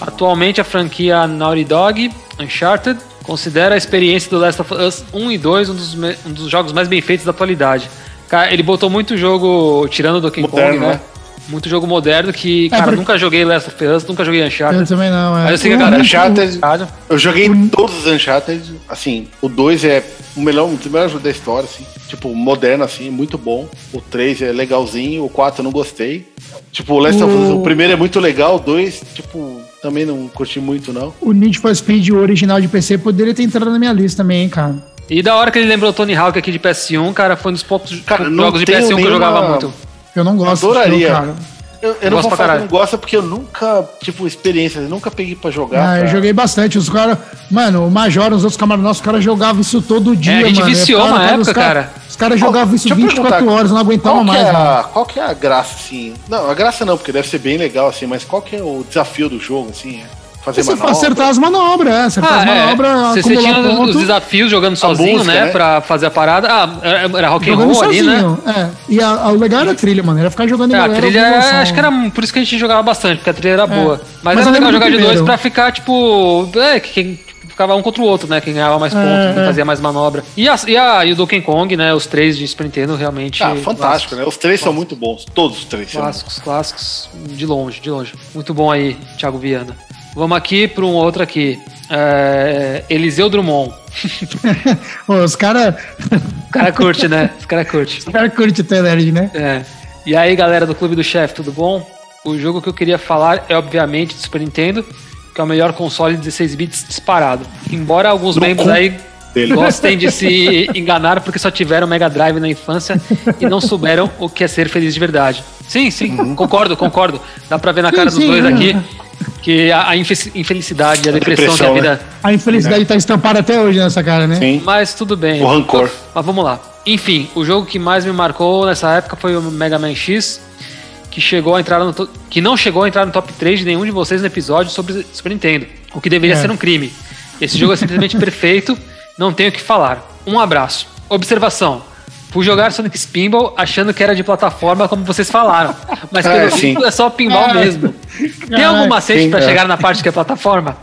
Atualmente, a franquia Naughty Dog, Uncharted, considera a experiência do Last of Us 1 e 2 um dos, um dos jogos mais bem feitos da atualidade. Cara, ele botou muito jogo, tirando do King Moderno, Kong, né? né? Muito jogo moderno que, é, cara, porque... nunca joguei Last of Us, nunca joguei Uncharted. Eu também não, é. Mas eu sei que a galera... Uncharted, eu joguei todos os Uncharted, assim, o 2 é o melhor, um dos melhores jogos da história, assim. Tipo, moderno, assim, muito bom. O 3 é legalzinho, o 4 eu não gostei. Tipo, o Last o... of Us, o primeiro é muito legal, o 2, tipo, também não curti muito, não. O Need for Speed o original de PC poderia ter entrado na minha lista também, hein, cara. E da hora que ele lembrou o Tony Hawk aqui de PS1, cara, foi um dos poucos cara, jogos de PS1 nenhuma... que eu jogava muito. Eu não gosto eu adoraria. Jogo, eu, eu não vou falar que não gosta porque eu nunca, tipo, experiência, eu nunca peguei pra jogar. Ah, eu joguei bastante. Os caras, mano, o Major, os outros camaradas nossos, os caras jogavam isso todo dia, é, a gente mano. viciou uma época, cara. Os caras jogavam isso 24 horas, não aguentavam mais. É a, qual que é a graça, assim? Não, a graça não, porque deve ser bem legal, assim, mas qual que é o desafio do jogo, assim? É? Fazer você manobra. acertar as manobras, é, acertar ah, as é. manobras. É. Você, tinha ponto. os desafios jogando sozinho, música, né, né? Pra fazer a parada. Ah, era rock and roll ali, né? É. E a, a, o legal era a trilha, mano. Era ficar jogando em é, A trilha, é, acho que era por isso que a gente jogava bastante, porque a trilha era é. boa. Mas, Mas era legal jogar de dois pra ficar, tipo. É, quem ficava um contra o outro, né? Quem ganhava mais pontos, é, quem fazia mais manobra. E, a, e, a, e o Donkey Kong, né? Os três de Super Nintendo realmente. Ah, fantástico, clássicos. né? Os três clássicos. são muito bons. Todos os três. Clássicos, clássicos. De longe, de longe. Muito bom aí, Thiago Viana. Vamos aqui para um outro aqui. É, Eliseu Drummond. os caras. Os caras curtem, né? Os caras curtem. Os caras curtem o nerd, né? É. E aí, galera do Clube do Chefe, tudo bom? O jogo que eu queria falar é, obviamente, do Super Nintendo, que é o melhor console de 16 bits disparado. Embora alguns no membros aí dele. gostem de se enganar porque só tiveram Mega Drive na infância e não souberam o que é ser feliz de verdade. Sim, sim, uhum. concordo, concordo. Dá pra ver na cara sim, dos dois é. aqui que a, a infelicidade, a, a depressão, depressão, que a vida. Né? A infelicidade está estampada até hoje nessa cara, né? Sim. Mas tudo bem. O rancor. Mas vamos lá. Enfim, o jogo que mais me marcou nessa época foi o Mega Man X, que chegou a entrar no que não chegou a entrar no top 3 de nenhum de vocês no episódio sobre Super Nintendo, o que deveria é. ser um crime. Esse jogo é simplesmente perfeito, não tenho o que falar. Um abraço. Observação: Fui jogar Sonic Spinball achando que era de plataforma, como vocês falaram. Mas pelo é, visto é só pinball é. mesmo. Tem algum macete para é. chegar na parte que é plataforma?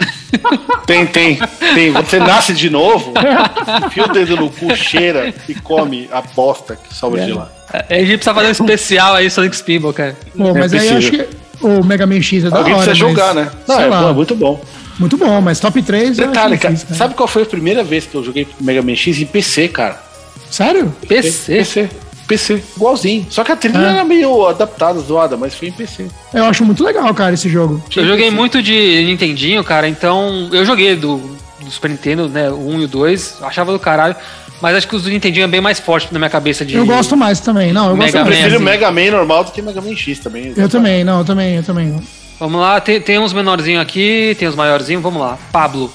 Tem, tem. Tem. Você nasce de novo, enfia o dedo no cu, cheira e come a bosta que sobra é. de lá. É, a gente precisa fazer um especial aí, Sonic Spinball, cara. Pô, mas aí eu acho que o Mega Man X é da Alguém hora. precisa jogar, né? Não, é, é muito bom. Muito bom, mas top 3. Detalhe, cara, difícil, cara, sabe qual foi a primeira vez que eu joguei Mega Man X em PC, cara? Sério? PC? PC. PC, igualzinho. Só que a trilha é. era meio adaptada, zoada, mas foi em PC. Eu acho muito legal, cara, esse jogo. Eu joguei muito de Nintendinho, cara, então eu joguei do, do Super Nintendo, né, o 1 e o 2, achava do caralho. Mas acho que os do Nintendinho é bem mais forte na minha cabeça de. Eu gosto mais também, não. Eu Mega gosto mais. prefiro assim. Mega Man normal do que Mega Man X também. Eu também, não, eu também, eu também. Vamos lá, tem, tem uns menorzinhos aqui, tem uns maiorzinhos, vamos lá. Pablo.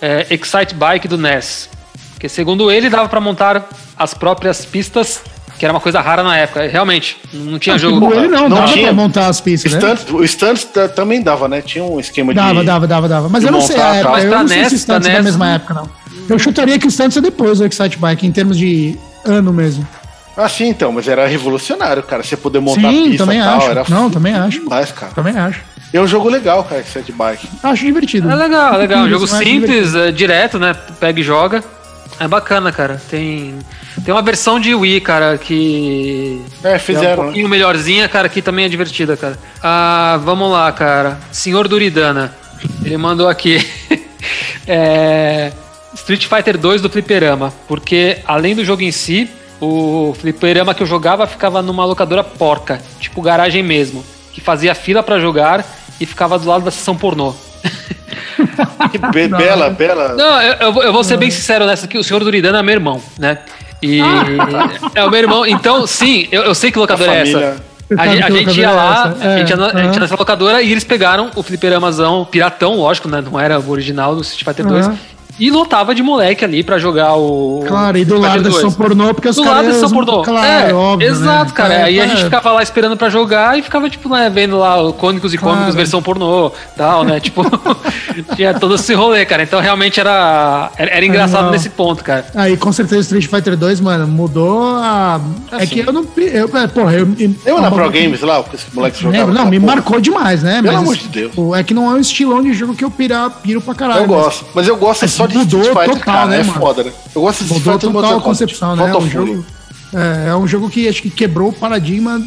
É, Excite Bike do NES. Que segundo ele dava para montar as próprias pistas que era uma coisa rara na época. Realmente, não tinha não, jogo. Ele não, não dava tinha. pra montar as pistas. Né? O Stunts também dava, né? Tinha um esquema dava, de. Dava, dava, dava. Mas eu não sei a época. Mas eu não sei se Stunts é da mesma época, não. Eu chutaria que o Stunts é depois do Excite Bike, em termos de ano mesmo. Ah, sim, então, mas era revolucionário, cara. Você poder montar sim, pista também tal, acho. era Não, também acho. Demais, cara. Também acho. É um jogo legal, cara, Excite Bike. Acho divertido. É legal, legal. Um jogo simples, é, direto, né? Pega e joga. É bacana, cara. Tem, tem uma versão de Wii, cara, que. É, fizeram. É um pouquinho né? melhorzinha, cara, que também é divertida, cara. Ah, vamos lá, cara. Senhor Duridana. Ele mandou aqui. é, Street Fighter 2 do Fliperama. Porque, além do jogo em si, o Fliperama que eu jogava ficava numa locadora porca, tipo garagem mesmo. Que fazia fila para jogar e ficava do lado da sessão pornô. Be bela, bela. Não, eu, eu, vou, eu vou ser bem sincero nessa aqui. O senhor Duridana é meu irmão, né? E é o meu irmão. Então, sim, eu, eu sei que locadora é essa. A, a, a gente ia lá, é, a, gente ia, na, a gente ia nessa locadora e eles pegaram o fliperamazão piratão, lógico, né? Não era o original do Street Fighter 2. E lotava de moleque ali pra jogar o. Claro, e do lado da sessão pornô, porque os Do lado da sessão pornô. Claro, é, óbvio. Né? Exato, né? cara. É, aí a gente ficava lá esperando pra jogar e ficava, tipo, né, vendo lá o Cônicos e claro. Cômicos versão pornô tal, né? Tipo, tinha todo esse rolê, cara. Então realmente era, era, era engraçado é, nesse ponto, cara. Aí com certeza Street Fighter 2, mano, mudou a. Assim. É que eu não. Eu, é, porra, eu. Eu na Pro Games lá, porque esse moleque jogava. Não, me porra. marcou demais, né? Pelo amor de Deus. É que não é um estilão de jogo que eu pira, piro pra caralho. Eu gosto, mas eu gosto só de Street Fighter total, né, é mano? foda, né? Eu gosto de Mudou total a concepção, né? É um, jogo, é, é um jogo que acho que quebrou o paradigma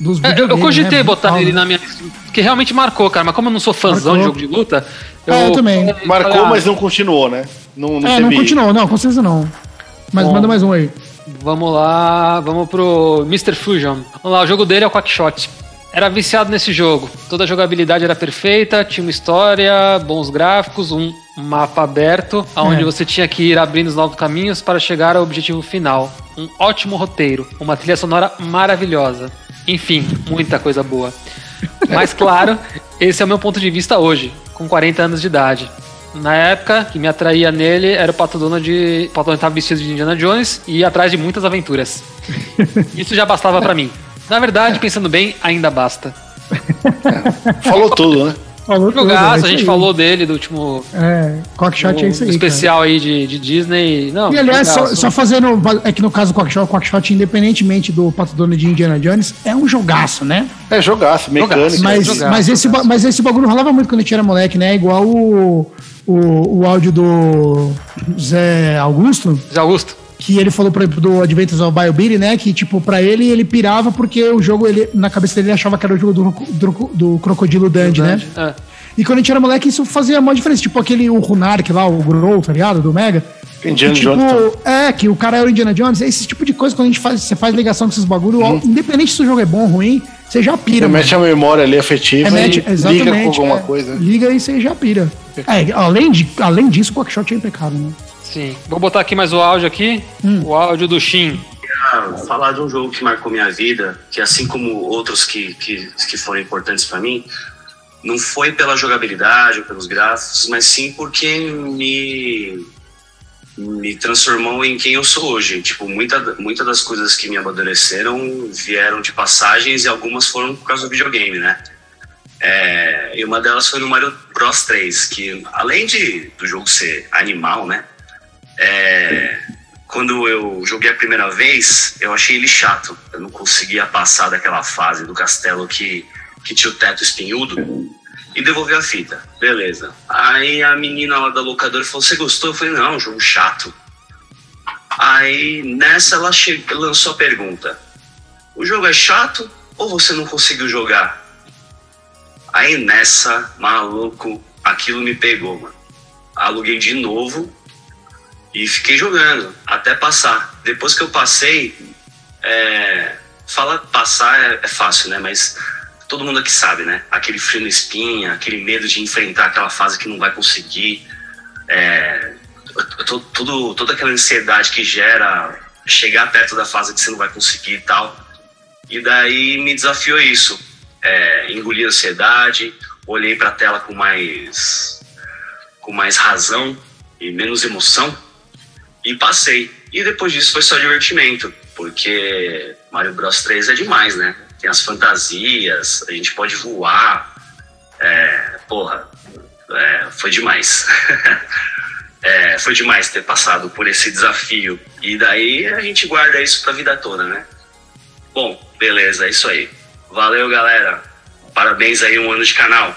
dos é, Eu cogitei né? botar ele na minha porque realmente marcou, cara. Mas como eu não sou fãzão marcou. de jogo de luta, eu, é, eu também. Marcou, mas não continuou, né? Não, não é, teve... não continuou, não, com certeza não. Mas Bom, manda mais um aí. Vamos lá, vamos pro Mr. Fusion. Vamos lá, o jogo dele é o Quackshot. Era viciado nesse jogo. Toda a jogabilidade era perfeita, tinha uma história, bons gráficos, um mapa aberto, onde é. você tinha que ir abrindo os novos caminhos para chegar ao objetivo final. Um ótimo roteiro, uma trilha sonora maravilhosa. Enfim, muita coisa boa. Mas claro, esse é o meu ponto de vista hoje, com 40 anos de idade. Na época, que me atraía nele era o Pato Donald, o Pato Donald estava vestido de Indiana Jones e ia atrás de muitas aventuras. Isso já bastava para mim. Na verdade, pensando bem, ainda basta. É, falou tudo, né? Falou Jogaço, tudo, é a gente aí. falou dele do último. É, Quackshot é isso aí. Especial cara. aí de, de Disney. Não, e aliás, só, só, fazendo. É que no caso do Quackshot, Quackshot, independentemente do Pato Dono de Indiana Jones, é um jogaço, né? É jogaço, mecânico. Mas, jogaço, mas, esse, jogaço. mas esse bagulho rolava muito quando a gente era moleque, né? Igual o, o, o áudio do Zé Augusto. Zé Augusto que ele falou, por exemplo, do Adventures of BioBeat, né? Que, tipo, pra ele, ele pirava porque o jogo, ele, na cabeça dele, ele achava que era o jogo do, do, do Crocodilo Dandy, né? É. E quando a gente era moleque, isso fazia uma diferença. Tipo aquele o Runark lá, o Grow, tá ligado? Do Mega. Indiana tipo, Jones. É, que o cara era o Indiana Jones. Esse tipo de coisa, quando a gente faz, você faz ligação com esses bagulho, uhum. independente se o jogo é bom ou ruim, você já pira. Você mete a memória ali afetiva remete, e liga com alguma é, coisa. Liga e você já pira. É, além, de, além disso, o Quackshot é impecável, né? Sim. Vou botar aqui mais o áudio aqui. Hum. O áudio do Shin. Falar de um jogo que marcou minha vida, que assim como outros que, que, que foram importantes para mim, não foi pela jogabilidade ou pelos gráficos, mas sim porque me me transformou em quem eu sou hoje. Tipo, muita, muita das coisas que me amadureceram vieram de passagens e algumas foram por causa do videogame, né? É, e uma delas foi no Mario Bros 3, que além de do jogo ser animal, né? É, quando eu joguei a primeira vez, eu achei ele chato. Eu não conseguia passar daquela fase do castelo que, que tinha o teto espinhudo e devolvi a fita. Beleza. Aí a menina lá da locadora falou: Você gostou? Eu falei: Não, jogo chato. Aí nessa ela lançou a pergunta: O jogo é chato ou você não conseguiu jogar? Aí nessa, maluco, aquilo me pegou, mano. Aluguei de novo e fiquei jogando até passar. Depois que eu passei, é, fala passar é, é, fácil, né? Mas todo mundo aqui sabe, né? Aquele frio na espinha, aquele medo de enfrentar aquela fase que não vai conseguir. É, tudo, toda aquela ansiedade que gera chegar perto da fase que você não vai conseguir e tal. E daí me desafiou isso. É, engoli a ansiedade, olhei para a tela com mais, com mais razão e menos emoção e passei. E depois disso foi só divertimento, porque Mario Bros 3 é demais, né? Tem as fantasias, a gente pode voar. É, porra, é, foi demais. é, foi demais ter passado por esse desafio. E daí a gente guarda isso pra vida toda, né? Bom, beleza, é isso aí. Valeu, galera. Parabéns aí, um ano de canal.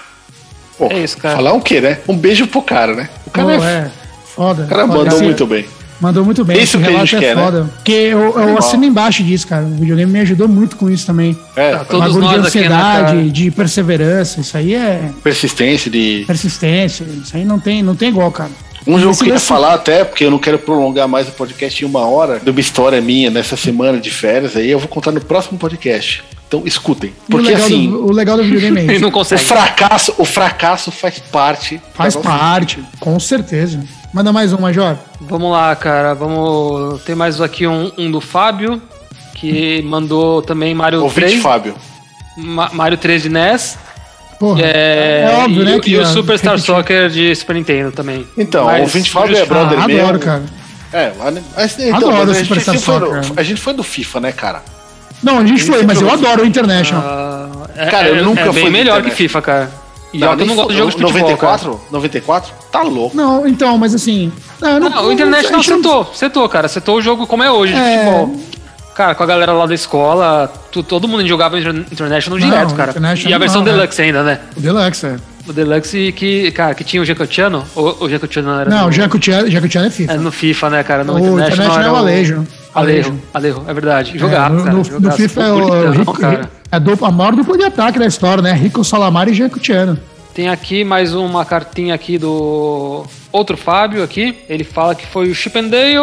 Pô, é isso, cara. Falar o quê, né? Um beijo pro cara, né? O cara Pô, é, é foda. O cara foda. mandou assim, muito bem. Mandou muito bem. Isso que a gente é quer, foda. Né? Porque eu, eu assino embaixo disso, cara. O videogame me ajudou muito com isso também. É, tá, todos nós de ansiedade, aqui, né, de perseverança. Isso aí é. Persistência, de. Persistência. Isso aí não tem, não tem igual, cara. Um jogo que eu queria falar até, porque eu não quero prolongar mais o podcast em uma hora, de uma história minha nessa semana de férias aí, eu vou contar no próximo podcast. Então escutem. Porque o assim. Do, o legal do videogame é isso. não consegue. O fracasso, o fracasso faz parte. Faz parte, com certeza. Manda mais um, Major. Vamos lá, cara. Vamos. Tem mais aqui um, um do Fábio, que mandou também Mario Ouvinte 3. Fábio. Ma Mario 3 de NES. Porra, é, é óbvio, e, né? Que e o Superstar repetir. Soccer de Super Nintendo também. Então, Mas, o ouvinte Fábio é brother ah, meu. Adoro, cara. É, mas, então, adoro mas o Superstar Soccer. a gente foi do FIFA, né, cara? Não, a gente foi, mas eu adoro o International. Uh, é, cara, eu é, nunca é fui. melhor que FIFA, cara. E não, eu não gosto de jogos de futebol, 94? Cara. 94? Tá louco. Não, então, mas assim. Não, não, não o International setou, setou, cara. Setou o jogo como é hoje de é... futebol. Cara, com a galera lá da escola, tu, todo mundo jogava International direto, cara. E a versão não, Deluxe é. ainda, né? O Deluxe, é. O Deluxe que, cara, que tinha o Jacutiano? Ou o Jacutiano era. Não, o Jacutiano é FIFA. É no FIFA, né, cara? No o International, International é o Alejo. Alejo, Alejo, é verdade. É, no, cara. No, no FIFA é o. Rico, cara. É do, a maior dupla de ataque da história, né? Rico Salamar e Jacutiano. Tem aqui mais uma cartinha aqui do outro Fábio aqui. Ele fala que foi o Chip and Dale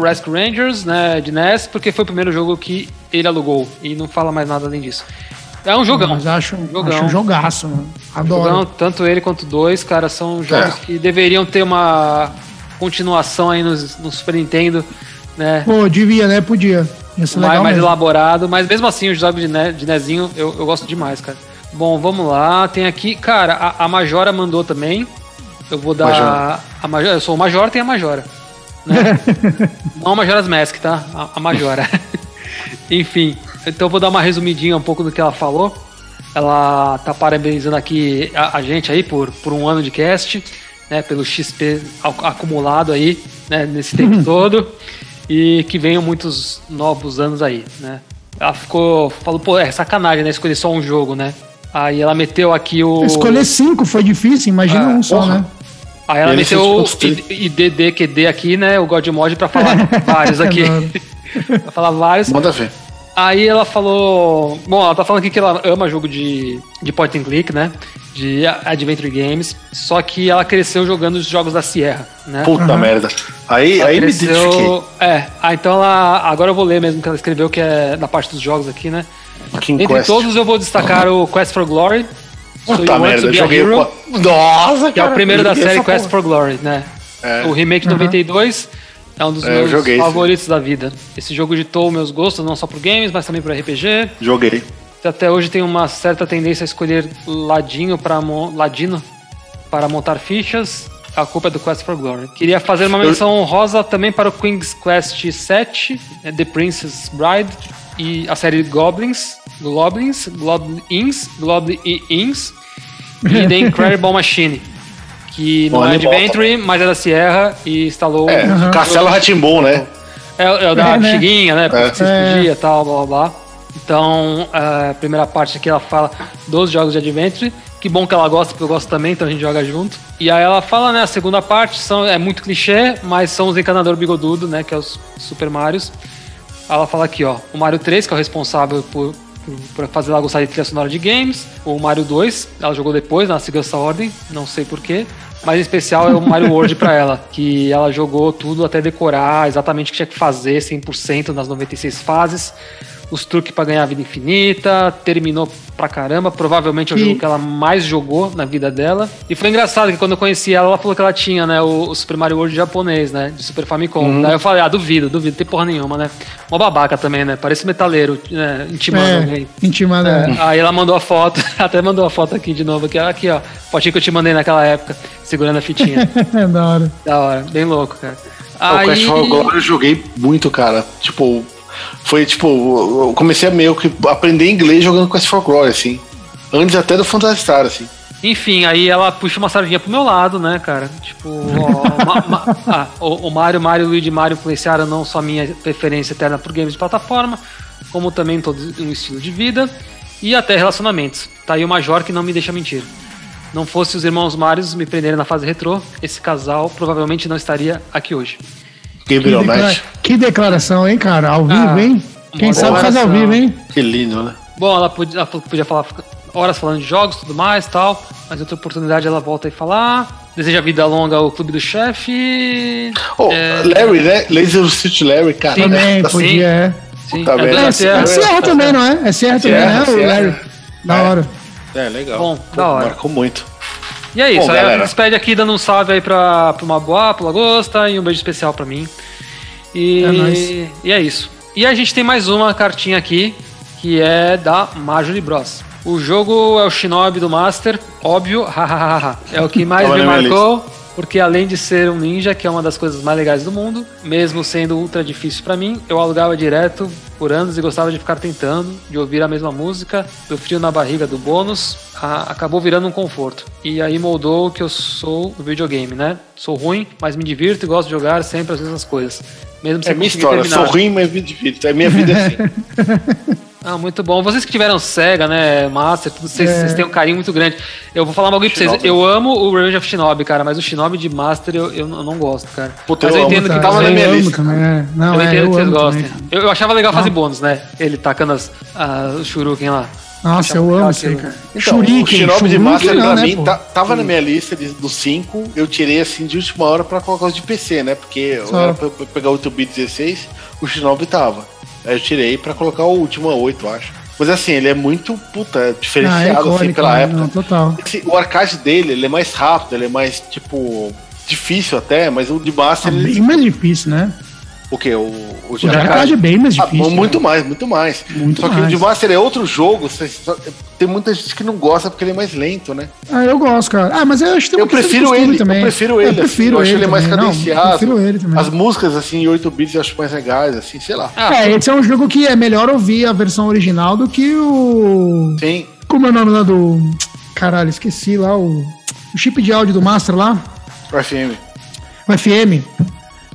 Rescue Rangers, né, de NES, porque foi o primeiro jogo que ele alugou e não fala mais nada além disso. É um jogão. Mas acho, jogão. acho um jogaço, mano. Adoro. Jogão, tanto ele quanto dois, cara, são jogos é. que deveriam ter uma continuação aí no, no Super Nintendo, né? Pô, devia, né? Podia. mais, mais elaborado, mas mesmo assim, os jogos de, ne de Nezinho eu, eu gosto demais, cara. Bom, vamos lá. Tem aqui, cara, a, a Majora mandou também. Eu vou dar. Major. A Majora, eu sou o Major, tem a Majora. Né? Não a Majora's Mask, tá? A, a Majora. Enfim, então eu vou dar uma resumidinha um pouco do que ela falou. Ela tá parabenizando aqui a, a gente aí por, por um ano de cast, né? Pelo XP acumulado aí, né? Nesse tempo todo. E que venham muitos novos anos aí, né? Ela ficou. Falou, pô, é sacanagem, né? Escolher só um jogo, né? Aí ela meteu aqui o. Escolher cinco foi difícil, imagina ah, um só, porra. né? Aí ela meteu o IDD, QD aqui, né? O Godmod pra falar vários aqui. pra falar vários. Manda ver. Aí ela falou. Bom, ela tá falando aqui que ela ama jogo de, de point and click, né? De Adventure Games. Só que ela cresceu jogando os jogos da Sierra, né? Puta uhum. merda. Aí, aí cresceu, me identifiquei. É, ah, então ela. Agora eu vou ler mesmo que ela escreveu, que é na parte dos jogos aqui, né? King Entre Quest. todos eu vou destacar o Quest for Glory. Puta merda, eu joguei. Hero, Nossa, Que é o primeiro da série Quest for Glory, né? É. O remake de uhum. 92 é um dos é, meus favoritos esse. da vida. Esse jogo ditou meus gostos, não só pro games, mas também pro RPG. Joguei. Até hoje tem uma certa tendência a escolher ladinho para ladino para montar fichas. A culpa é do Quest for Glory. Queria fazer uma menção honrosa também para o King's Quest 7, é The Princess Bride, e a série Goblins, Goblins, Goblins, Goblins e The Incredible Machine. Que não é Adventure, mas é da Sierra e instalou. É, uhum. Castelo Ratimbom, né? É, é o da é, né? né? Porque é. e tal, blá blá blá. Então, a primeira parte aqui ela fala dos jogos de Adventure. Que bom que ela gosta, porque eu gosto também, então a gente joga junto. E aí ela fala, né? A segunda parte são, é muito clichê, mas são os encanadores bigodudo, né? Que é os Super Marios. Ela fala aqui, ó, o Mario 3, que é o responsável por, por fazer ela gostar de trilha sonora de games. O Mario 2, ela jogou depois, ela seguiu essa ordem, não sei porquê. Mas em especial é o Mario World para ela, que ela jogou tudo até decorar exatamente o que tinha que fazer, 100% nas 96 fases os truques para ganhar a vida infinita, terminou pra caramba, provavelmente é o jogo que ela mais jogou na vida dela. E foi engraçado que quando eu conheci ela, ela falou que ela tinha, né, o, o Super Mario World japonês, né, de Super Famicom. Uhum. Daí eu falei, ah, duvido, duvido, tem porra nenhuma, né. Uma babaca também, né, parece metaleiro, né, intimando é, alguém. Intimando, é. é. Aí ela mandou a foto, até mandou a foto aqui de novo, aqui, aqui ó, fotinho que eu te mandei naquela época, segurando a fitinha. da hora. Da hora, bem louco, cara. Aí... O Crash Royale eu joguei muito, cara. Tipo, foi tipo, eu comecei a meio que aprender inglês jogando Quest for Glory, assim. Antes até do Phantasy Star, assim. Enfim, aí ela puxa uma sardinha pro meu lado, né, cara? Tipo, ó, ma, ma, ah, o, o Mario, Mario, Luigi Mario influenciaram não só minha preferência eterna por games de plataforma, como também todo um estilo de vida e até relacionamentos. Tá aí o Major que não me deixa mentir. Não fosse os irmãos Marios me prenderem na fase retrô, esse casal provavelmente não estaria aqui hoje. Que, declara... que declaração, hein, cara? Ao vivo, ah, hein? Quem sabe faz ao vivo, hein? Que lindo, né? Bom, ela podia, ela podia falar horas falando de jogos e tudo mais tal, mas outra oportunidade ela volta e falar. Deseja vida longa ao Clube do Chefe. Oh, é... Larry, né? Laser City Larry, cara. Sim, também, podia, é. Sim. Tá é, é, é Sierra também, não é? É Sierra também, né? O Larry. Da é. hora. É, legal. Bom, Pô, da hora. Marcou muito. E é isso, Bom, a gente despede aqui dando um salve aí pra, pra Maboá, pro Lagosta e um beijo especial pra mim. E é, e é isso. E a gente tem mais uma cartinha aqui, que é da Marjorie Bros. O jogo é o Shinobi do Master, óbvio, é o que mais me marcou porque além de ser um ninja, que é uma das coisas mais legais do mundo, mesmo sendo ultra difícil para mim, eu alugava direto por anos e gostava de ficar tentando, de ouvir a mesma música, do frio na barriga do bônus, a, acabou virando um conforto. E aí moldou o que eu sou no videogame, né? Sou ruim, mas me divirto e gosto de jogar sempre as mesmas coisas. Mesmo é minha história, terminar. sou ruim, mas me divirto. É minha vida assim. Ah, muito bom. Vocês que tiveram Sega, né, Master, tudo, vocês, é. vocês têm um carinho muito grande. Eu vou falar uma coisa pra vocês. Eu amo o Revenge of Shinobi, cara, mas o Shinobi de Master eu, eu, não gosto, cara. Puta, mas eu, eu entendo amo, que tava na minha lista. É. Não, eu é, entendo eu que vocês gostem. Eu, eu, achava legal fazer bônus, né? Ele tacando as, uh, o Shuriken lá. Nossa, eu amo isso aí, cara. Então, Shuriken, o Shinobi de Master não, pra né, mim tá, tava na minha lista de, dos 5. Eu tirei assim de última hora pra colocar os de PC, né? Porque eu era pra, pra pegar o 8-bit 16, o Shinobi tava. Aí eu tirei pra colocar o último 8, acho. Mas assim, ele é muito, puta, diferenciado, ah, é icônico, assim, pela né? época. Não, total. Esse, o arcade dele, ele é mais rápido, ele é mais, tipo, difícil até, mas o de Master... Ah, ele... bem mais difícil, né? O que? O, o, o é bem mais ah, difícil. Ah, muito né? mais, muito mais. Muito Só mais. que o de Master é outro jogo. Tem muita gente que não gosta porque ele é mais lento, né? Ah, eu gosto, cara. Ah, mas eu acho que tem eu prefiro ele também. Eu prefiro ele. Eu, prefiro assim, eu acho ele mais cadenciado. Não, eu prefiro ele também. As músicas, assim, em 8 bits eu acho mais legais, assim, sei lá. Ah, é, esse é um jogo que é melhor ouvir a versão original do que o. Sim. Como é o nome lá do. Caralho, esqueci lá o. O chip de áudio do Master lá. O FM. O FM.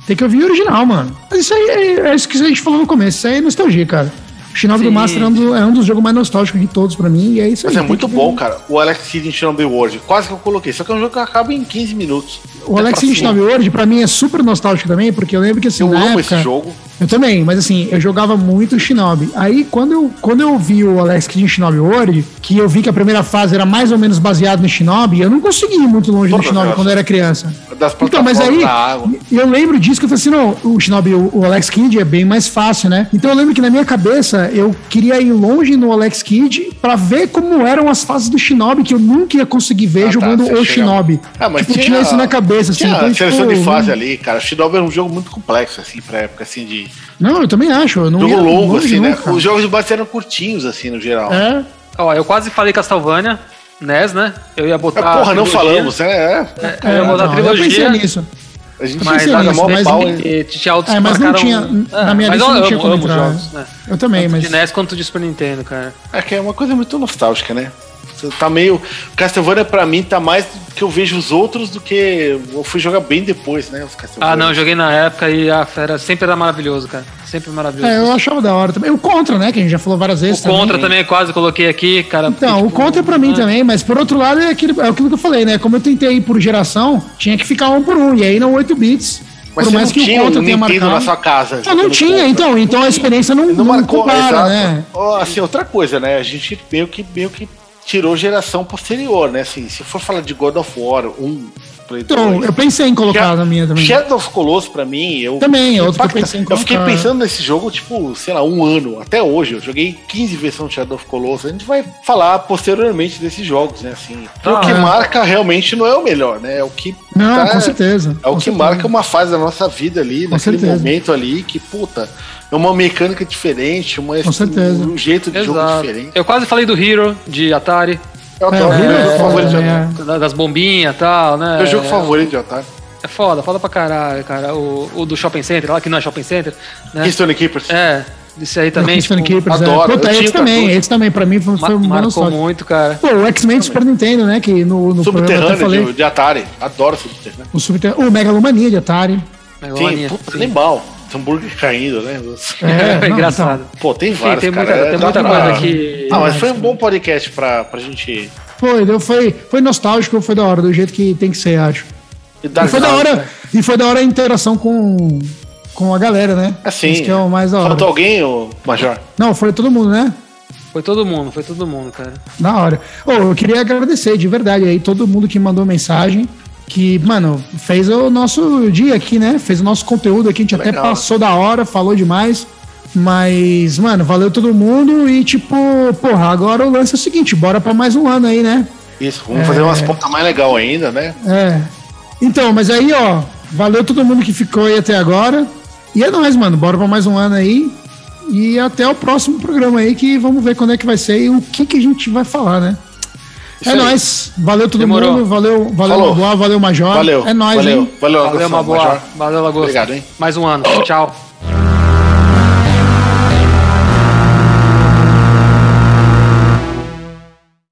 Tem que ouvir o original, mano. Mas isso aí é, é isso que a gente falou no começo. Isso aí é nostalgia, cara. Shinobi do Master é um, do, é um, dos jogos mais nostálgicos de todos pra mim, e é isso aí. Mas é muito bom, cara. O Alex Kidd em Shinobi World, quase que eu coloquei. Só que é um jogo que acaba em 15 minutos. O Alex Kidd em Shinobi World, pra mim, é super nostálgico também, porque eu lembro que assim. Eu na amo época, esse jogo. Eu também, mas assim, eu jogava muito Shinobi. Aí, quando eu, quando eu vi o Alex Kidd em Shinobi World, que eu vi que a primeira fase era mais ou menos baseado no Shinobi, eu não consegui ir muito longe do Shinobi quando eu era criança. então, mas aí, eu lembro disso que eu falei assim, não, o Shinobi, o, Alex Kidd é bem mais fácil, né? Então eu lembro que na minha cabeça, eu queria ir longe no Alex Kidd pra ver como eram as fases do Shinobi, que eu nunca ia conseguir ver ah, tá, jogando tá, o Shinobi. Ah, mas tipo, tinha, tinha isso na cabeça, assim. Tinha então, seleção tipo, de fase ali, cara. O Shinobi era um jogo muito complexo, assim, pra época, assim, de não, eu também acho. Eu não Jogo longo, assim, né? Os jogos de base eram curtinhos, assim, no geral. É. Ó, eu quase falei Castlevania, NES, né? Eu ia botar. É, porra, não falamos, né? É. é, eu ia botar não, trilogia. Eu pensei nisso. A gente mas nisso, mas, pau, e, tinha outros é, mas não tinha. Na minha lista não tinha como entrar. Jogos, né? Eu também, Tanto mas. De NES quanto de Super Nintendo, cara. É que é uma coisa muito nostálgica, né? Tá meio. Castlevania pra mim tá mais que eu vejo os outros do que eu fui jogar bem depois, né? Os ah, não, eu joguei na época e a fera sempre era maravilhoso, cara. Sempre maravilhoso. É, eu achava da hora também. O Contra, né? Que a gente já falou várias vezes. O também. Contra também quase coloquei aqui, cara. Então, porque, o tipo, Contra é pra mim né? também, mas por outro lado é aquilo, é aquilo que eu falei, né? Como eu tentei ir por geração, tinha que ficar um por um. E aí não 8 bits Mas Por mais que o contra tenha marcado na sua casa. Ah, não tinha, contra. então. Então a experiência não, não, não marcou, compara, né? Assim, outra coisa, né? A gente meio que, meio que tirou geração posterior, né? Assim, se for falar de God of War 1, Play então, 2. eu pensei em colocar na minha também. Shadow of Colossus, pra mim, eu. Também, é outro que eu pensei em colocar. Eu fiquei pensando nesse jogo, tipo, sei lá, um ano. Até hoje. Eu joguei 15 versões de Shadow of Colossus. A gente vai falar posteriormente desses jogos, né? Assim. Ah, o que é. marca realmente não é o melhor, né? É o que. Não, tá, com certeza. É o que certeza. marca uma fase da nossa vida ali, com naquele certeza. momento ali, que, puta é uma mecânica diferente, uma, Com certeza. um jeito de Exato. jogo diferente. Eu quase falei do Hero de Atari. Eu adoro, é, é, é, favorito de Atari. Das bombinhas e tal, né? Meu jogo favorito de Atari. É foda, foda pra caralho, cara. O, o do Shopping Center, lá que não é Shopping Center. Né? Keystone Keepers. É, isso aí também. Tipo, Keepers, é. adoro. É. Puta, esse também, esse também pra mim foi, foi um Marcou muito, cara. Pô, o X-Men Super Nintendo, né? Que no, no Subterrâneo de, de, Atari. Adoro Subterrâneo. O, Subterrâneo, o Megalomania de Atari. Megalomania. Sim, puta, sim. animal hambúrguer caindo, né? É, é engraçado. Então, pô, tem vários, tem cara. Muita, tem muita pra... coisa aqui. Ah, mas foi um bom podcast pra, pra gente... Foi, deu, foi, foi nostálgico, foi da hora, do jeito que tem que ser, acho. E, e foi da hora, né? e foi da hora a interação com, com a galera, né? Assim. Isso que é o mais da hora. Faltou alguém, o Major? Não, foi todo mundo, né? Foi todo mundo, foi todo mundo, cara. Da hora. Oh, eu queria agradecer de verdade aí todo mundo que mandou mensagem que, mano, fez o nosso dia aqui, né? Fez o nosso conteúdo aqui, a gente Legal. até passou da hora, falou demais. Mas, mano, valeu todo mundo e, tipo, porra, agora o lance é o seguinte, bora pra mais um ano aí, né? Isso, vamos é... fazer umas pontas mais legal ainda, né? É. Então, mas aí, ó, valeu todo mundo que ficou aí até agora. E é nóis, mano, bora pra mais um ano aí. E até o próximo programa aí, que vamos ver quando é que vai ser e o que, que a gente vai falar, né? Isso é aí. nóis. Valeu todo Demorou. mundo. Valeu, valeu Maboa, valeu Major. Valeu. É nóis, valeu, hein? Valeu, valeu Maboa. Valeu, Lagosta. Obrigado, hein? Mais um ano. Tchau.